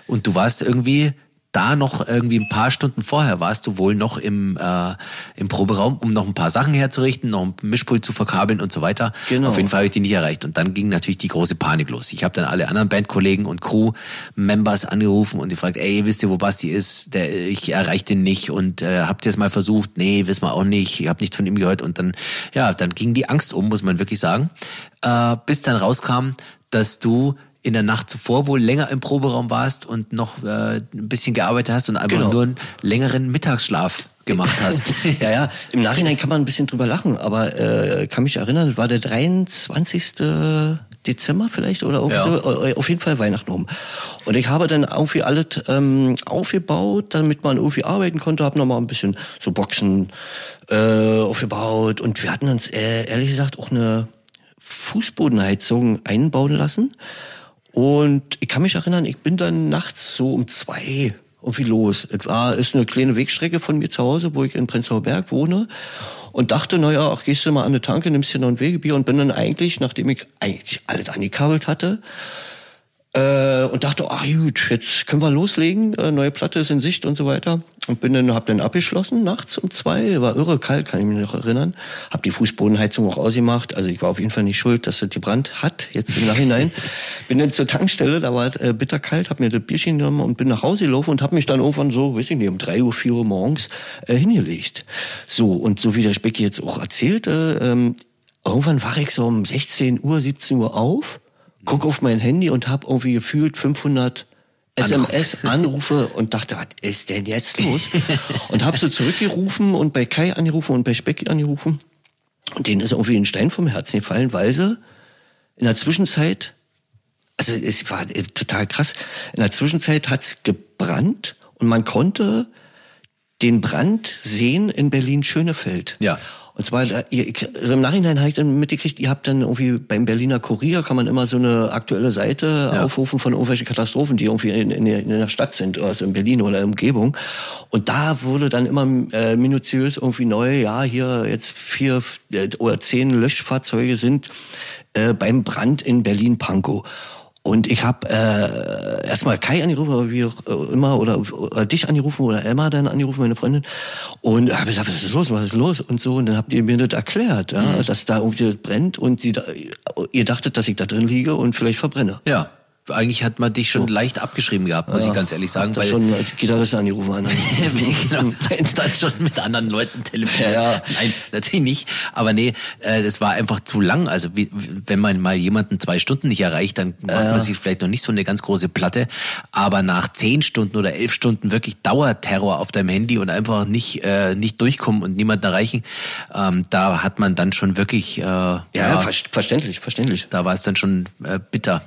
Und du warst irgendwie da noch irgendwie ein paar Stunden vorher warst du wohl noch im, äh, im Proberaum, um noch ein paar Sachen herzurichten, noch ein Mischpult zu verkabeln und so weiter. Genau. Auf jeden Fall habe ich die nicht erreicht. Und dann ging natürlich die große Panik los. Ich habe dann alle anderen Bandkollegen und Crew-Members angerufen und gefragt, ey, wisst ihr, wo Basti ist? Der, ich erreiche den nicht und äh, habt ihr es mal versucht? Nee, wissen wir auch nicht. Ich habe nichts von ihm gehört. Und dann, ja, dann ging die Angst um, muss man wirklich sagen. Äh, bis dann rauskam, dass du in der Nacht zuvor wohl länger im Proberaum warst und noch äh, ein bisschen gearbeitet hast und einfach genau. nur einen längeren Mittagsschlaf gemacht <laughs> hast. ja, ja, im Nachhinein kann man ein bisschen drüber lachen, aber äh, kann mich erinnern, war der 23. Dezember vielleicht oder ja. so, äh, auf jeden Fall Weihnachten rum. Und ich habe dann irgendwie alles ähm, aufgebaut, damit man irgendwie arbeiten konnte, habe nochmal ein bisschen so Boxen äh, aufgebaut und wir hatten uns äh, ehrlich gesagt auch eine Fußbodenheizung einbauen lassen und ich kann mich erinnern, ich bin dann nachts so um zwei irgendwie los. Es war, ist eine kleine Wegstrecke von mir zu Hause, wo ich in Prenzlauer Berg wohne. Und dachte, naja, ach, gehst du mal an eine Tanke, nimmst dir noch ein Wegebier und bin dann eigentlich, nachdem ich eigentlich alles angekabelt hatte, äh, und dachte, ach gut, jetzt können wir loslegen, äh, neue Platte ist in Sicht und so weiter. Und bin dann, hab dann abgeschlossen, nachts um zwei, war irre kalt, kann ich mich noch erinnern. Hab die Fußbodenheizung auch ausgemacht, also ich war auf jeden Fall nicht schuld, dass das gebrannt hat, jetzt im Nachhinein. <laughs> bin dann zur Tankstelle, da war es äh, bitterkalt, hab mir das Bierchen genommen und bin nach Hause gelaufen und hab mich dann irgendwann so, weiß ich nicht, um drei Uhr, vier Uhr morgens äh, hingelegt. So, und so wie der Specki jetzt auch erzählte, ähm, irgendwann war ich so um 16 Uhr, 17 Uhr auf guck auf mein Handy und habe irgendwie gefühlt 500 SMS-Anrufe und dachte, was ist denn jetzt los? <laughs> und habe so zurückgerufen und bei Kai angerufen und bei Specki angerufen. Und denen ist irgendwie ein Stein vom Herzen gefallen, weil sie in der Zwischenzeit, also es war total krass, in der Zwischenzeit hat's gebrannt und man konnte den Brand sehen in Berlin-Schönefeld. Ja. Und zwar, also im Nachhinein habe ich dann mitgekriegt, ihr habt dann irgendwie beim Berliner Kurier kann man immer so eine aktuelle Seite ja. aufrufen von irgendwelchen Katastrophen, die irgendwie in, in, in, der Stadt sind, also in Berlin oder in der Umgebung. Und da wurde dann immer äh, minutiös irgendwie neu, ja, hier jetzt vier äh, oder zehn Löschfahrzeuge sind äh, beim Brand in Berlin-Pankow. Und ich habe äh, erstmal Kai angerufen, oder wie auch äh, immer, oder, oder dich angerufen oder Emma dann angerufen, meine Freundin. Und habe gesagt, was ist los, was ist los und so. Und dann habt ihr mir das erklärt, ja, mhm. dass da irgendwie brennt und sie da, ihr dachtet, dass ich da drin liege und vielleicht verbrenne. Ja eigentlich hat man dich schon so. leicht abgeschrieben gehabt, muss ja, ich ganz ehrlich sagen. Weil schon Gitarristen angerufen. An. <laughs> genau, <laughs> dann schon mit anderen Leuten telefoniert. Ja, ja. Nein, natürlich nicht. Aber nee, äh, das war einfach zu lang. Also wie, wenn man mal jemanden zwei Stunden nicht erreicht, dann macht man sich vielleicht noch nicht so eine ganz große Platte. Aber nach zehn Stunden oder elf Stunden wirklich Dauerterror auf deinem Handy und einfach nicht, äh, nicht durchkommen und niemanden erreichen, ähm, da hat man dann schon wirklich... Äh, ja, ja, verständlich, verständlich. Da war es dann schon äh, bitter.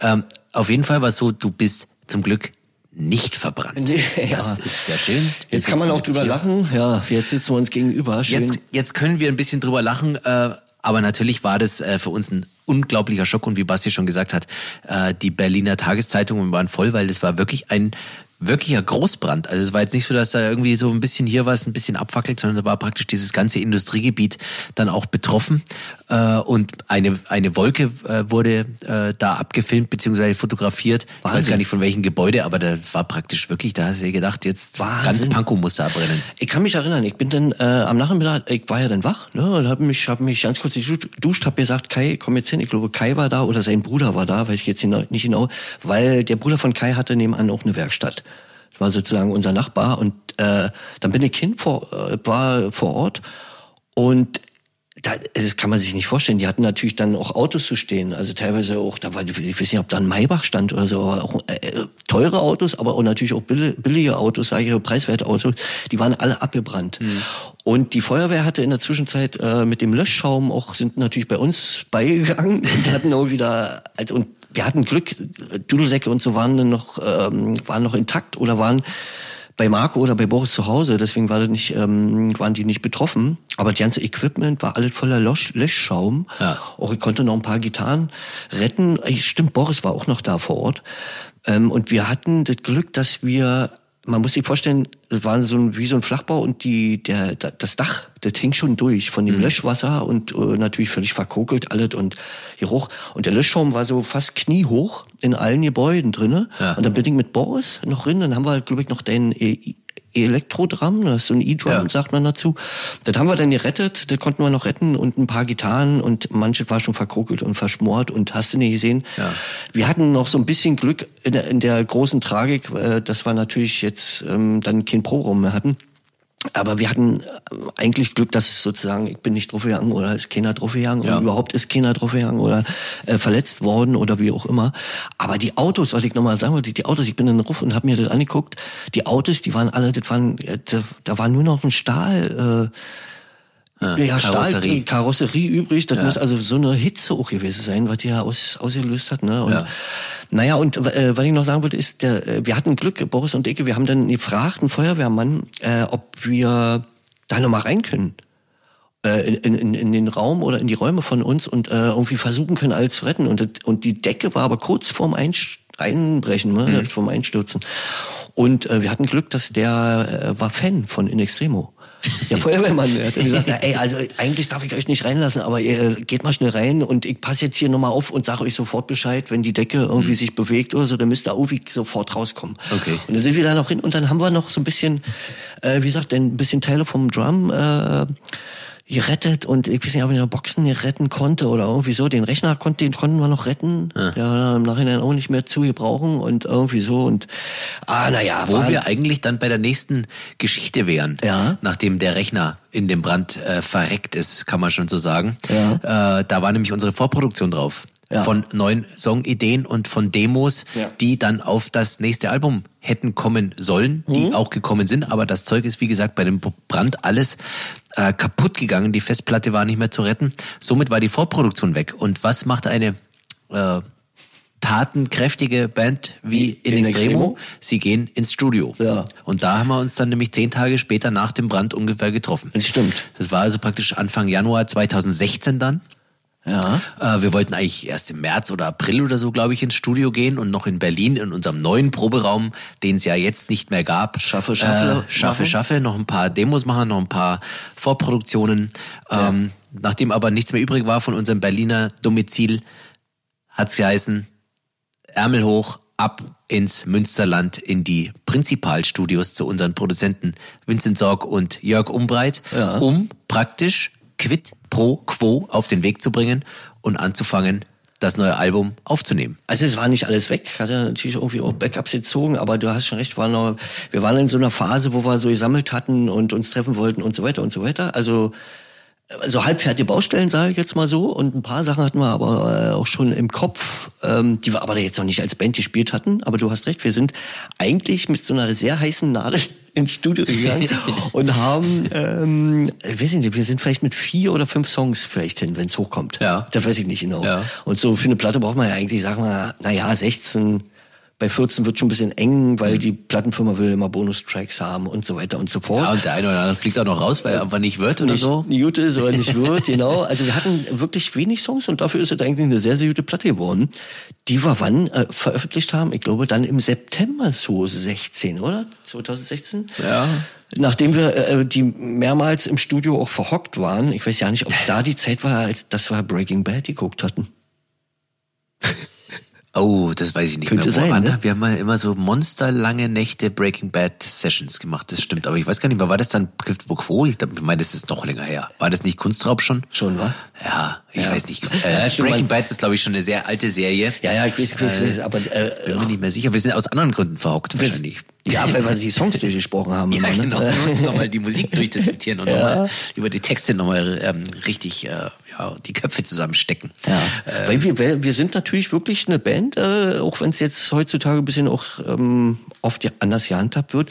Ähm, auf jeden Fall war es so, du bist zum Glück nicht verbrannt. ja. Das ist sehr schön. Wir jetzt kann man auch drüber hier. lachen. Ja, jetzt sitzen wir uns gegenüber. Schön. Jetzt, jetzt können wir ein bisschen drüber lachen. Äh, aber natürlich war das äh, für uns ein unglaublicher Schock und wie Basti schon gesagt hat, äh, die Berliner Tageszeitungen waren voll, weil das war wirklich ein wirklicher Großbrand. Also es war jetzt nicht so, dass da irgendwie so ein bisschen hier was ein bisschen abfackelt, sondern da war praktisch dieses ganze Industriegebiet dann auch betroffen. Äh, und eine, eine Wolke äh, wurde äh, da abgefilmt bzw. fotografiert. Wahnsinn. Ich weiß gar nicht von welchem Gebäude, aber da war praktisch wirklich, da hast du dir gedacht, jetzt Wahnsinn. ganz Pankow muss da brennen. Ich kann mich erinnern, ich bin dann äh, am Nachmittag, ich war ja dann wach, ne, und habe mich, hab mich ganz kurz geduscht, habe gesagt, Kai, komm jetzt hin. Ich glaube, Kai war da oder sein Bruder war da, weiß ich jetzt nicht genau, weil der Bruder von Kai hatte nebenan auch eine Werkstatt war sozusagen unser Nachbar und äh, dann bin ich hin vor, äh, war vor Ort und da, das kann man sich nicht vorstellen. Die hatten natürlich dann auch Autos zu stehen. Also teilweise auch, da war, ich weiß nicht, ob da ein Maybach stand oder so, aber auch äh, teure Autos, aber auch natürlich auch billige Autos, sage ich, preiswerte Autos, die waren alle abgebrannt. Mhm. Und die Feuerwehr hatte in der Zwischenzeit äh, mit dem Löschschaum auch, sind natürlich bei uns beigegangen und hatten auch wieder, also, und wir hatten Glück, Dudelsäcke und so waren dann noch, ähm, waren noch intakt oder waren bei Marco oder bei Boris zu Hause, deswegen war das nicht, ähm, waren die nicht betroffen. Aber das ganze Equipment war alles voller Losch, Löschschaum. Ja. Auch ich konnte noch ein paar Gitarren retten. Stimmt, Boris war auch noch da vor Ort. Ähm, und wir hatten das Glück, dass wir man muss sich vorstellen, es war so ein, wie so ein Flachbau und die, der, das Dach, das hing schon durch von dem Löschwasser und äh, natürlich völlig verkokelt alles und hier hoch. Und der Löschschaum war so fast kniehoch in allen Gebäuden drinne. Ja. Und dann bin ich mit Boris noch drin, dann haben wir, glaube ich, noch den äh, Elektrodrum, das ist so ein E-Drum, Ja. sagt man dazu. Das haben wir dann gerettet, das konnten wir noch retten und ein paar Gitarren und manches war schon verkokelt und verschmort und hast du nicht gesehen. Ja. Wir hatten noch so ein bisschen Glück in der, in der großen Tragik, äh, dass wir natürlich jetzt ähm, dann kein Pro-Raum mehr hatten. Aber wir hatten äh, eigentlich Glück, dass es sozusagen, ich bin nicht draufgegangen oder ist keiner draufgegangen Ja. oder überhaupt ist keiner draufgegangen oder äh, verletzt worden oder wie auch immer. Aber die Autos, was ich nochmal sagen wollte, die Autos, ich bin in den Ruf und habe mir das angeguckt, die Autos, die waren alle, das waren, äh, da, da war nur noch ein Stahl, äh, ja, Stahl, Karosserie. Karosserie übrig. Das Ja. muss also so eine Hitze auch gewesen sein, was die ja aus, ausgelöst hat. Ne? Und, Ja. Naja, und äh, was ich noch sagen wollte, ist, der, äh, wir hatten Glück, Boris und Icke, wir haben dann gefragt, einen Feuerwehrmann, äh, ob wir da noch mal rein können. Äh, in, in, in den Raum oder in die Räume von uns und äh, irgendwie versuchen können, alles zu retten. Und, und die Decke war aber kurz vorm Einsch Einbrechen, ne? Mhm. vorm Einstürzen. Und äh, wir hatten Glück, dass der äh, war Fan von In Extremo. <laughs> Der Feuerwehrmann, der hat dann gesagt, na, ey, also eigentlich darf ich euch nicht reinlassen, aber ihr geht mal schnell rein und ich passe jetzt hier nochmal auf und sage euch sofort Bescheid, wenn die Decke irgendwie sich bewegt oder so, dann müsst ihr irgendwie sofort rauskommen. Mhm. Okay. Und dann sind wir da noch hin und dann haben wir noch so ein bisschen, äh, wie gesagt, ein bisschen Teile vom Drum äh, gerettet und ich weiß nicht, ob ich noch Boxen retten konnte oder irgendwie so. Den Rechner konnte, den konnten wir noch retten. Der war im Nachhinein auch nicht mehr zu gebrauchen und irgendwie so und ah, naja. Wo war- wir eigentlich dann bei der nächsten Geschichte wären, Ja. nachdem der Rechner in dem Brand äh, verreckt ist, kann man schon so sagen. Ja. Äh, da war nämlich unsere Vorproduktion drauf. Ja. Von neuen Songideen und von Demos, Ja. die dann auf das nächste Album hätten kommen sollen, die Mhm. auch gekommen sind. Aber das Zeug ist, wie gesagt, bei dem Brand alles äh, kaputt gegangen. Die Festplatte war nicht mehr zu retten. Somit war die Vorproduktion weg. Und was macht eine äh, tatenkräftige Band wie In, In Extremo? Extremo? Sie gehen ins Studio. Ja. Und da haben wir uns dann nämlich zehn Tage später nach dem Brand ungefähr getroffen. Das stimmt. Das war also praktisch Anfang Januar 2016 dann. Ja. Äh, wir wollten eigentlich erst im März oder April oder so, glaube ich, ins Studio gehen und noch in Berlin in unserem neuen Proberaum, den es ja jetzt nicht mehr gab. Schaffe, schaffe, Äh, schaffe, machen. schaffe, noch ein paar Demos machen, noch ein paar Vorproduktionen. Ähm, nachdem aber nichts mehr übrig war von unserem Berliner Domizil, hat's geheißen, Ärmel hoch, ab ins Münsterland in die Prinzipalstudios zu unseren Produzenten Vincent Sorg und Jörg Umbreit, Ja. um praktisch quid pro quo auf den Weg zu bringen und anzufangen, das neue Album aufzunehmen. Also es war nicht alles weg, hat ja natürlich irgendwie auch Backups gezogen, aber du hast schon recht, war noch, wir waren in so einer Phase, wo wir so gesammelt hatten und uns treffen wollten und so weiter und so weiter. Also so halbfertige Baustellen, sage ich jetzt mal so. Und ein paar Sachen hatten wir aber äh, auch schon im Kopf, ähm, die wir aber jetzt noch nicht als Band gespielt hatten. Aber du hast recht, wir sind eigentlich mit so einer sehr heißen Nadel <laughs> ins Studio gegangen <laughs> und haben, ähm, ich weiß nicht, wir sind vielleicht mit vier oder fünf Songs vielleicht hin, wenn es hochkommt. Ja. Das weiß ich nicht genau. Ja. Und so für eine Platte braucht man ja eigentlich, sagen wir, naja, 16, bei 14 wird schon ein bisschen eng, weil die Plattenfirma will immer Bonustracks haben und so weiter und so fort. Ja, und der eine oder andere fliegt auch noch raus, weil er einfach nicht wird oder nicht so. gut ist oder nicht wird, <laughs> genau. Also wir hatten wirklich wenig Songs und dafür ist es eigentlich eine sehr, sehr gute Platte geworden, die wir wann äh, veröffentlicht haben? Ich glaube dann im September so 16, oder? 2016? Ja. Nachdem wir äh, die mehrmals im Studio auch verhockt waren, ich weiß ja nicht, ob es da die Zeit war, als dass wir Breaking Bad geguckt hatten. <laughs> Oh, das weiß ich nicht Könnte mehr. sein, Woran? ne? Wir haben mal immer so monsterlange Nächte Breaking Bad Sessions gemacht, das stimmt. Aber ich weiß gar nicht mehr, war das dann pro quo? Ich meine, das ist noch länger her. War das nicht Kunstraub schon? Schon, wa? Ja, ich Ja. weiß nicht. Ja, Äh, Breaking Bad ist, glaube ich, schon eine sehr alte Serie. Ja, ja, ich weiß, ich weiß, ich weiß aber äh, Bin mir nicht mehr sicher. Wir sind aus anderen Gründen verhockt wahrscheinlich. ja, weil wir die Songs durchgesprochen haben. <laughs> Ja, immer, ne? genau. Wir mussten nochmal die Musik durchdiskutieren und nochmal <laughs> über die Texte nochmal ähm, richtig äh, ja, die Köpfe zusammenstecken. Ja, weil wir, wir sind natürlich wirklich eine Band, äh, auch wenn es jetzt heutzutage ein bisschen auch ähm, oft anders gehandhabt wird.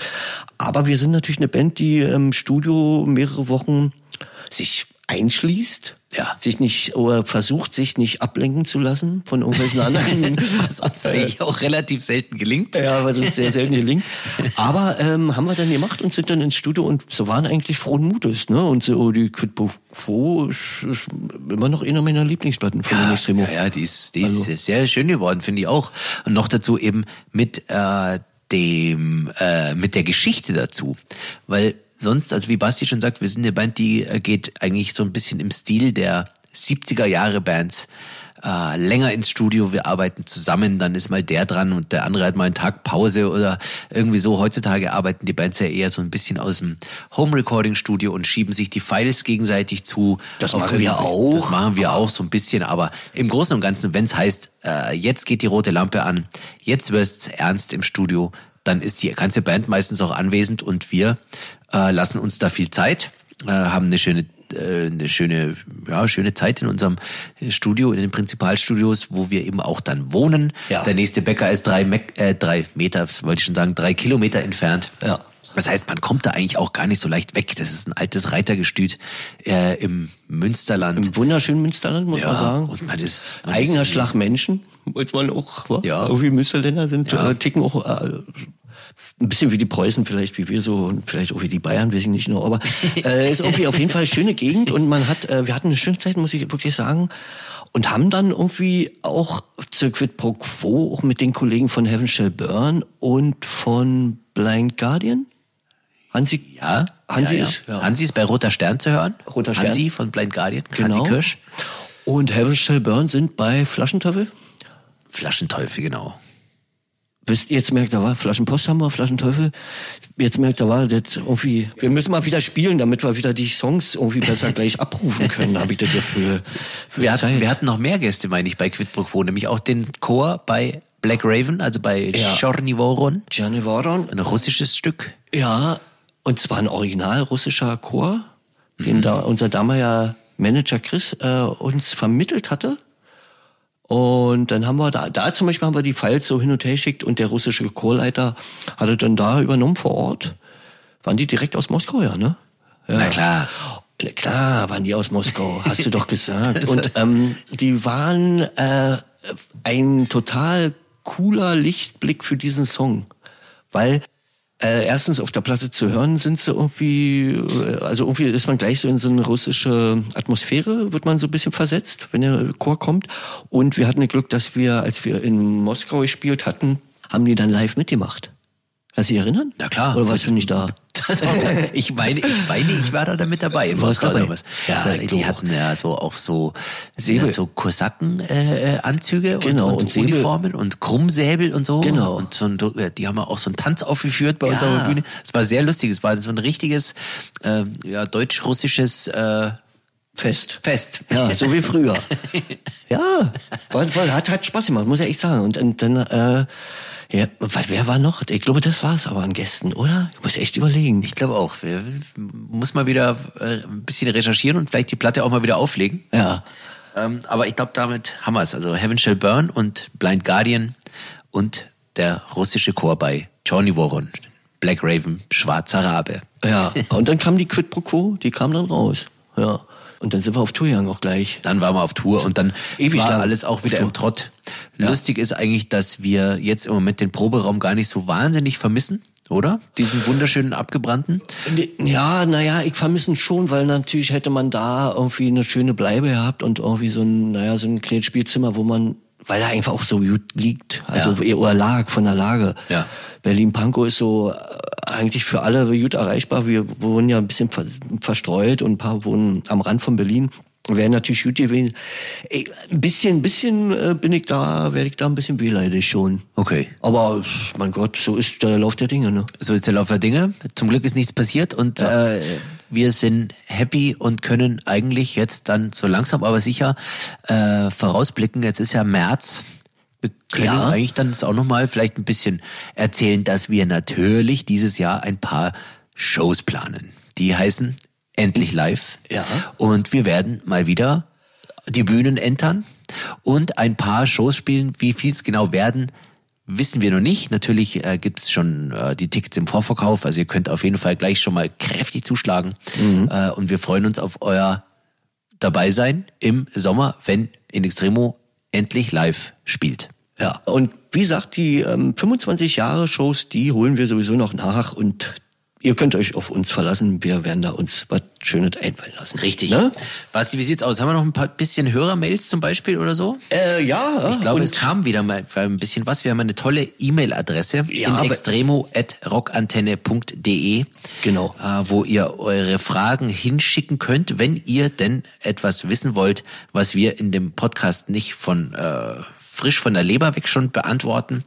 Aber wir sind natürlich eine Band, die im Studio mehrere Wochen sich einschließt Ja. Sich nicht, oder versucht, sich nicht ablenken zu lassen von irgendwelchen anderen. <laughs> Was uns eigentlich auch relativ selten gelingt. Ja, weil das sehr selten gelingt. Aber ähm, haben wir dann gemacht und sind dann ins Studio und so waren eigentlich frohen Mutes, ne? Und so die Quid pro Quo ist, immer noch einer meiner Lieblingsplatten von den Extremo. Ja, ja, die ist, die ist Also- sehr schön geworden, finde ich auch. Und noch dazu eben mit äh, dem, äh, mit der Geschichte dazu. Weil sonst, also wie Basti schon sagt, wir sind eine Band, die äh, geht eigentlich so ein bisschen im Stil der 70er Jahre Bands äh, länger ins Studio, wir arbeiten zusammen, dann ist mal der dran und der andere hat mal einen Tag Pause oder irgendwie so. Heutzutage arbeiten die Bands ja eher so ein bisschen aus dem Home-Recording-Studio und schieben sich die Files gegenseitig zu. Das Auf machen wir auch. Das machen wir auch so ein bisschen, aber im Großen und Ganzen, wenn es heißt, äh, jetzt geht die rote Lampe an, jetzt wird's ernst im Studio, dann ist die ganze Band meistens auch anwesend und wir äh, lassen uns da viel Zeit, äh, haben eine schöne äh, eine schöne, ja, schöne Zeit in unserem Studio, in den Prinzipalstudios, wo wir eben auch dann wohnen. Ja. Der nächste Bäcker ist drei, Me äh, drei Meter, wollte ich schon sagen, drei Kilometer entfernt. Ja. Das heißt, man kommt da eigentlich auch gar nicht so leicht weg. Das ist ein altes Reitergestüt äh, im Münsterland. Im wunderschönen Münsterland, muss man sagen. und man ist man Eigener ist, Schlag Menschen, muss man auch. wa? Ja. Irgendwie Münsterländer sind, Ja. äh, ticken auch äh, ein bisschen wie die Preußen vielleicht, wie wir so und vielleicht auch wie die Bayern, weiß ich nicht nur. Aber <laughs> äh, ist irgendwie auf jeden Fall eine schöne Gegend und man hat, äh, wir hatten eine schöne Zeit, muss ich wirklich sagen. Und haben dann irgendwie auch Quid pro Quo auch mit den Kollegen von Heaven Shall Burn und von Blind Guardian. Hansi, Ja, Hansi ja, ist, ja. Hansi ist bei Roter Stern zu hören. Roter Stern. Hansi von Blind Guardian. Genau. Hansi Kirsch. Und Heaven Shall Burn sind bei Flaschenteufel. Flaschenteufel, genau. Ihr, jetzt merkt er, war Flaschenpost haben wir, Flaschenteufel. Jetzt merkt er, war das irgendwie, wir müssen mal wieder spielen, damit wir wieder die Songs irgendwie besser <laughs> gleich abrufen können, habe ich das ja für, Wir hatten, wir hatten noch mehr Gäste, meine ich, bei Quid pro Quo, nämlich auch den Chor bei Black Raven, also bei Ja. Chornivoron. Gianni Varon. Ein russisches Stück. Ja, und zwar ein original russischer Chor, den da unser damaliger Manager Chris äh, uns vermittelt hatte. Und dann haben wir da, da zum Beispiel haben wir die Files so hin und her geschickt und der russische Chorleiter hatte dann da übernommen vor Ort. Waren die direkt aus Moskau, ja, ne? Ja. Na klar. Na Klar, waren die aus Moskau, hast du doch <laughs> gesagt. Und ähm, die waren äh, ein total cooler Lichtblick für diesen Song. Weil äh, erstens auf der Platte zu hören sind sie irgendwie, äh, also irgendwie ist man gleich so in so eine russische Atmosphäre, wird man so ein bisschen versetzt, wenn der Chor kommt. Und wir hatten Glück, dass wir, als wir in Moskau gespielt hatten, haben die dann live mitgemacht. Kannst du dich erinnern? Na klar. Oder warst du nicht da? <laughs> ich meine, ich meine, ich war da damit dabei. Im warst dabei? was. Ja, Da- die hatten ja so auch so Säbel. so Kosaken äh, äh, Genau, und, und und. Uniformen und Krummsäbel und so. Genau. Und so ein, äh, die haben auch so einen Tanz aufgeführt bei Ja. unserer Bühne. Es war sehr lustig. Es war so ein richtiges äh, ja, deutsch-russisches äh, Fest. Fest. Ja, so wie früher. <laughs> ja, war, war, hat, hat Spaß gemacht, muss ich echt sagen. Und, und dann, äh, ja, wer war noch? Ich glaube, das war's aber an Gästen, oder? Ich muss echt überlegen. Ich glaube auch. Wir, muss mal wieder äh, ein bisschen recherchieren und vielleicht die Platte auch mal wieder auflegen. ja. Ähm, aber ich glaube, damit haben wir es. Also Heaven Shall Burn und Blind Guardian und der russische Chor bei Johnny Warren, Black Raven, Schwarzer Rabe. Ja. Und dann kam die Quid pro Quo, die kam dann raus. Ja. Und dann sind wir auf Tour gegangen auch gleich. Dann waren wir auf Tour und dann Ewig war lang alles auch wieder im Trott. Lustig ist eigentlich, dass wir jetzt im Moment den Proberaum gar nicht so wahnsinnig vermissen, oder? Diesen wunderschönen abgebrannten. Ja, naja, ich vermisse ihn schon, weil natürlich hätte man da irgendwie eine schöne Bleibe gehabt und irgendwie so ein, naja, so ein kleines Spielzimmer, wo man, weil er einfach auch so gut liegt, also Ja. oder lag von der Lage. Ja. Berlin-Pankow ist so äh, eigentlich für alle gut erreichbar. Wir wohnen ja ein bisschen ver verstreut und ein paar wohnen am Rand von Berlin. Wäre natürlich gut gewesen. Ey, ein bisschen, ein bisschen äh, bin ich da, werde ich da ein bisschen wehleidig schon. Okay. Aber mein Gott, so ist der Lauf der Dinge, ne? So ist der Lauf der Dinge. Zum Glück ist nichts passiert und äh, wir sind happy und können eigentlich jetzt dann so langsam aber sicher äh, vorausblicken. Jetzt ist ja März. Wir können Ja. eigentlich dann auch nochmal vielleicht ein bisschen erzählen, dass wir natürlich dieses Jahr ein paar Shows planen. Die heißen Endlich Live. Ja. Und wir werden mal wieder die Bühnen entern und ein paar Shows spielen. Wie viel es genau werden, wissen wir noch nicht. Natürlich äh, gibt es schon äh, die Tickets im Vorverkauf. Also ihr könnt auf jeden Fall gleich schon mal kräftig zuschlagen. Äh, und wir freuen uns auf euer dabei sein im Sommer, wenn In Extremo endlich live spielt. Ja, und wie gesagt, die ähm, 25 Jahre Shows, die holen wir sowieso noch nach und ihr könnt euch auf uns verlassen. Wir werden da uns was Schönes einfallen lassen. Richtig. Ne? Basti, wie sieht's aus? Haben wir noch ein paar bisschen Hörermails zum Beispiel oder so? Äh, ja. Ich glaube, es kam wieder mal ein bisschen was. Wir haben eine tolle E-Mail-Adresse Ja, in extremo.rockantenne.de, Genau. äh, wo ihr eure Fragen hinschicken könnt, wenn ihr denn etwas wissen wollt, was wir in dem Podcast nicht von äh, frisch von der Leber weg schon beantworten.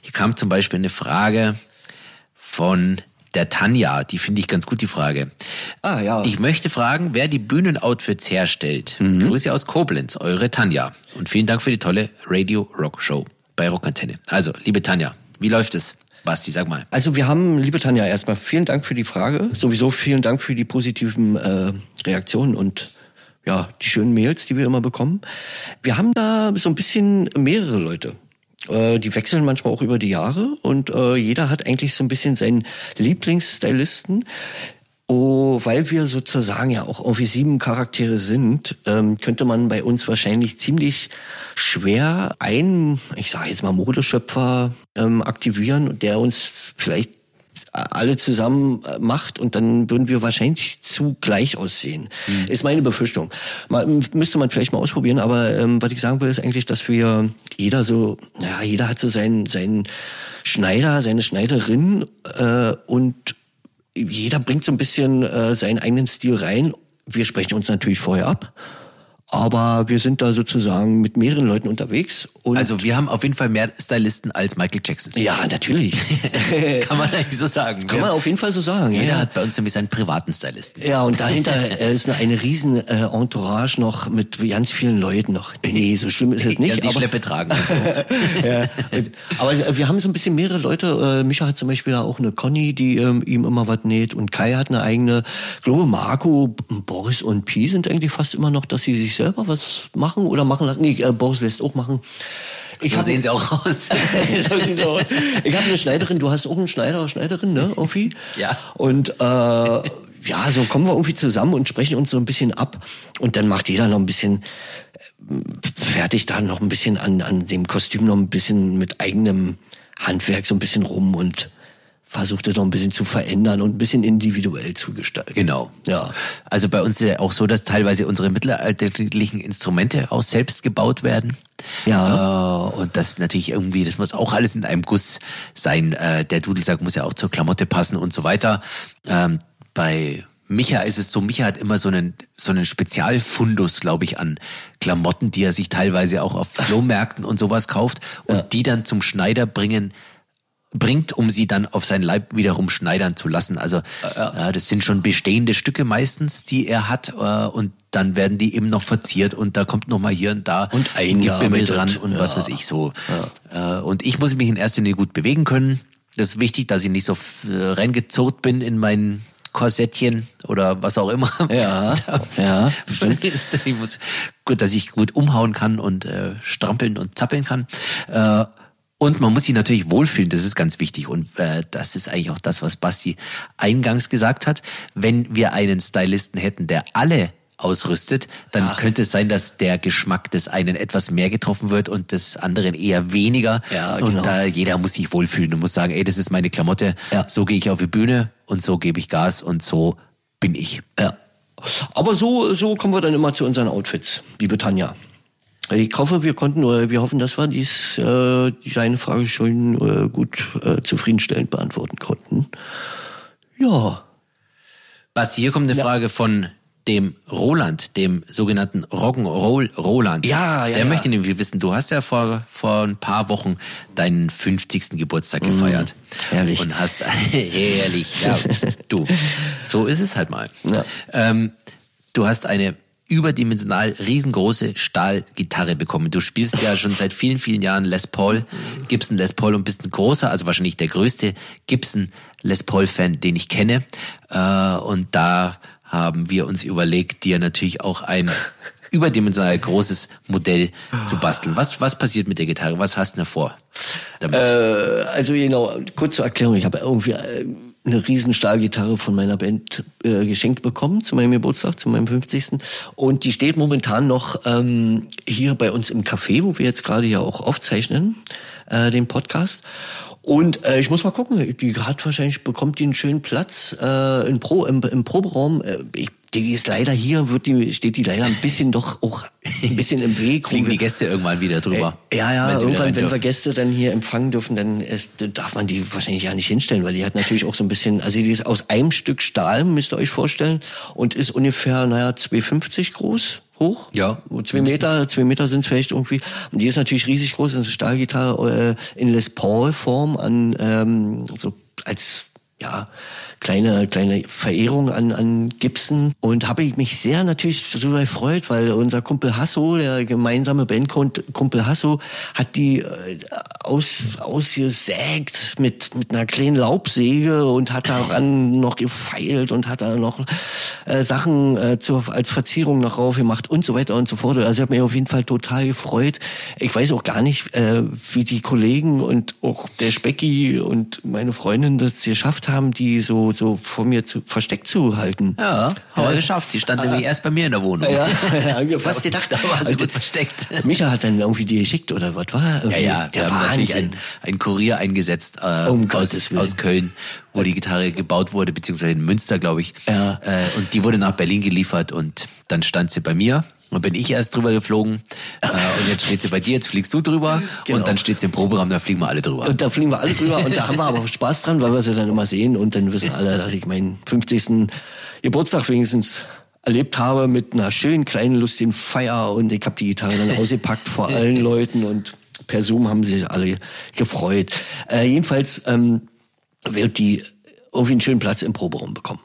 Hier kam zum Beispiel eine Frage von der Tanja, die finde ich ganz gut, die Frage. Ah, ja. Ich möchte fragen, wer die Bühnenoutfits herstellt. Mhm. Grüße aus Koblenz, eure Tanja. Und vielen Dank für die tolle Radio Rock Show bei Rockantenne. Also, liebe Tanja, wie läuft es? Basti, sag mal. Also wir haben, liebe Tanja, erstmal vielen Dank für die Frage. Sowieso vielen Dank für die positiven äh, Reaktionen und ja, die schönen Mails, die wir immer bekommen. Wir haben da so ein bisschen mehrere Leute. Äh, die wechseln manchmal auch über die Jahre und äh, jeder hat eigentlich so ein bisschen seinen Lieblingsstylisten. Oh, weil wir sozusagen ja auch irgendwie sieben Charaktere sind, ähm, könnte man bei uns wahrscheinlich ziemlich schwer einen, ich sage jetzt mal Modeschöpfer ähm, aktivieren, der uns vielleicht alle zusammen äh, macht und dann würden wir wahrscheinlich zu gleich aussehen. Ist meine Befürchtung. Mal, m- müsste man vielleicht mal ausprobieren, aber ähm, was ich sagen will, ist eigentlich, dass wir jeder so, ja, jeder hat so seinen, seinen Schneider, seine Schneiderin äh, und jeder bringt so ein bisschen äh, seinen eigenen Stil rein. Wir sprechen uns natürlich vorher ab, aber wir sind da sozusagen mit mehreren Leuten unterwegs. Also, wir haben auf jeden Fall mehr Stylisten als Michael Jackson. ja, natürlich. <laughs> Kann man eigentlich so sagen. Kann man auf jeden Fall so sagen. Jeder ja. hat bei uns nämlich seinen privaten Stylisten. Ja, und dahinter <laughs> äh, ist eine, eine riesen äh, Entourage noch mit ganz vielen Leuten noch. Nee, so schlimm ist es nicht. ja, die aber, Schleppe tragen und so. <laughs> ja, aber wir haben so ein bisschen mehrere Leute. Äh, Micha hat zum Beispiel auch eine Conny, die ähm, ihm immer was näht. Und Kai hat eine eigene. Ich glaube, Marco, Boris und Pi sind eigentlich fast immer noch, dass sie sich selber was machen oder machen lassen. Nee, äh, Boris lässt auch machen. Ich so hab- sehen sie auch aus. <laughs> so ich habe eine Schneiderin, du hast auch einen Schneider Schneiderin, ne, irgendwie? Ja. Und äh, ja, so kommen wir irgendwie zusammen und sprechen uns so ein bisschen ab. Und dann macht jeder noch ein bisschen äh, fertig da noch ein bisschen an, an dem Kostüm noch ein bisschen mit eigenem Handwerk so ein bisschen rum und versucht es noch ein bisschen zu verändern und ein bisschen individuell zu gestalten. Genau. Ja. Also bei uns ist ja auch so, dass teilweise unsere mittelalterlichen Instrumente auch selbst gebaut werden. Ja. Äh, und das natürlich irgendwie, das muss auch alles in einem Guss sein. Äh, der Dudelsack muss ja auch zur Klamotte passen und so weiter. Ähm, bei Micha ist es so, Micha hat immer so einen, so einen Spezialfundus, glaube ich, an Klamotten, die er sich teilweise auch auf <laughs> Flohmärkten und sowas kauft und die dann zum Schneider bringen, bringt, um sie dann auf seinen Leib wiederum schneidern zu lassen. Also äh, das sind schon bestehende Stücke meistens, die er hat äh, und dann werden die eben noch verziert und da kommt noch mal hier und da Und ein Gebimmel eingearbeitet. dran und was Ja. weiß ich so. Äh, und ich muss mich in erster Linie gut bewegen können. Das ist wichtig, dass ich nicht so äh, reingezurrt bin in mein Korsettchen oder was auch immer. Ja, <laughs> ja, stimmt. <laughs> Ich muss gut, dass ich gut umhauen kann und äh, strampeln und zappeln kann. Äh, und man muss sich natürlich wohlfühlen, das ist ganz wichtig. Und äh, das ist eigentlich auch das, was Basti eingangs gesagt hat. Wenn wir einen Stylisten hätten, der alle ausrüstet, dann könnte es sein, dass der Geschmack des einen etwas mehr getroffen wird und des anderen eher weniger. Ja, Und genau. da jeder muss sich wohlfühlen und muss sagen, ey, das ist meine Klamotte, Ja. so gehe ich auf die Bühne und so gebe ich Gas und so bin ich. Ja. Aber so, so kommen wir dann immer zu unseren Outfits, liebe Tanja. Ich hoffe, wir konnten, oder wir hoffen, dass wir dies, äh, deine Frage schon äh, gut äh, zufriedenstellend beantworten konnten. Ja. Basti, hier kommt eine Frage von dem Roland, dem sogenannten Rock'n'Roll Roland. Ja, ja, Der ja. möchte nämlich wissen, du hast ja vor, vor ein paar Wochen deinen 50. Geburtstag gefeiert. Mm, herrlich. Und hast, <laughs> herrlich, ja, du. <laughs> So ist es halt mal. Ja. Ähm, du hast eine überdimensional riesengroße Stahlgitarre bekommen. Du spielst ja schon seit vielen, vielen Jahren Les Paul, Gibson Les Paul und bist ein großer, also wahrscheinlich der größte Gibson Les Paul Fan, den ich kenne. Äh, und da haben wir uns überlegt, dir natürlich auch ein <laughs> überdimensional großes Modell zu basteln. Was, was passiert mit der Gitarre? Was hast du denn vor? Damit? Äh, also genau, kurz zur Erklärung. Ich habe irgendwie äh, eine riesen Stahlgitarre von meiner Band äh, geschenkt bekommen zu meinem Geburtstag, zu meinem 50. Und die steht momentan noch ähm, hier bei uns im Café, wo wir jetzt gerade ja auch aufzeichnen, äh, den Podcast. Und äh, ich muss mal gucken, die hat wahrscheinlich, bekommt die einen schönen Platz äh, im, Pro, im, im Proberaum. Äh, ich die ist leider hier, wird die, steht die leider ein bisschen doch auch ein bisschen im Weg. Fliegen die Gäste irgendwann wieder drüber? Äh, ja, ja, irgendwann, wenn wir Gäste dann hier empfangen dürfen, dann ist, darf man die wahrscheinlich ja nicht hinstellen, weil die hat natürlich auch so ein bisschen, also die ist aus einem Stück Stahl, müsst ihr euch vorstellen, und ist ungefähr, naja, 2,50 groß hoch. Ja. Zwei Meter, zwei Meter sind vielleicht irgendwie. Und die ist natürlich riesig groß, ist eine Stahlgitarre äh, in Les Paul Form an ähm, so als ja kleine, kleine Verehrung an, an Gibson und habe ich mich sehr natürlich darüber gefreut, weil unser Kumpel Hasso, der gemeinsame Bandkumpel Hasso, hat die äh, aus, ausgesägt mit, mit einer kleinen Laubsäge und hat daran <laughs> noch gefeilt und hat da noch äh, Sachen äh, zur, als Verzierung noch rauf gemacht und so weiter und so fort. Also ich habe mich auf jeden Fall total gefreut. Ich weiß auch gar nicht, äh, wie die Kollegen und auch der Specki und meine Freundin das geschafft haben, die so so, vor mir zu, versteckt zu halten. Ja, haben wir geschafft. Die stand äh, nämlich erst bei mir in der Wohnung. Ja, <laughs> ja fast gedacht, aber also gut versteckt. Micha hat dann irgendwie die geschickt oder was war? Ja, ja, der wir haben natürlich einen, einen Kurier eingesetzt äh, um aus, aus Köln, wo die Gitarre gebaut wurde, beziehungsweise in Münster, glaube ich. Ja. Äh, und die wurde nach Berlin geliefert und dann stand sie bei mir und bin ich erst drüber geflogen äh, und jetzt steht sie bei dir, jetzt fliegst du drüber genau. und dann steht sie im Proberaum, da fliegen wir alle drüber. Und da fliegen wir alle drüber und da haben wir aber Spaß dran, weil wir sie dann immer sehen und dann wissen alle, dass ich meinen 50. Geburtstag wenigstens erlebt habe mit einer schönen kleinen lustigen Feier und ich habe die Gitarre dann ausgepackt vor allen Leuten und per Zoom haben sich alle gefreut. Äh, jedenfalls ähm, wird die irgendwie einen schönen Platz im Proberaum bekommen.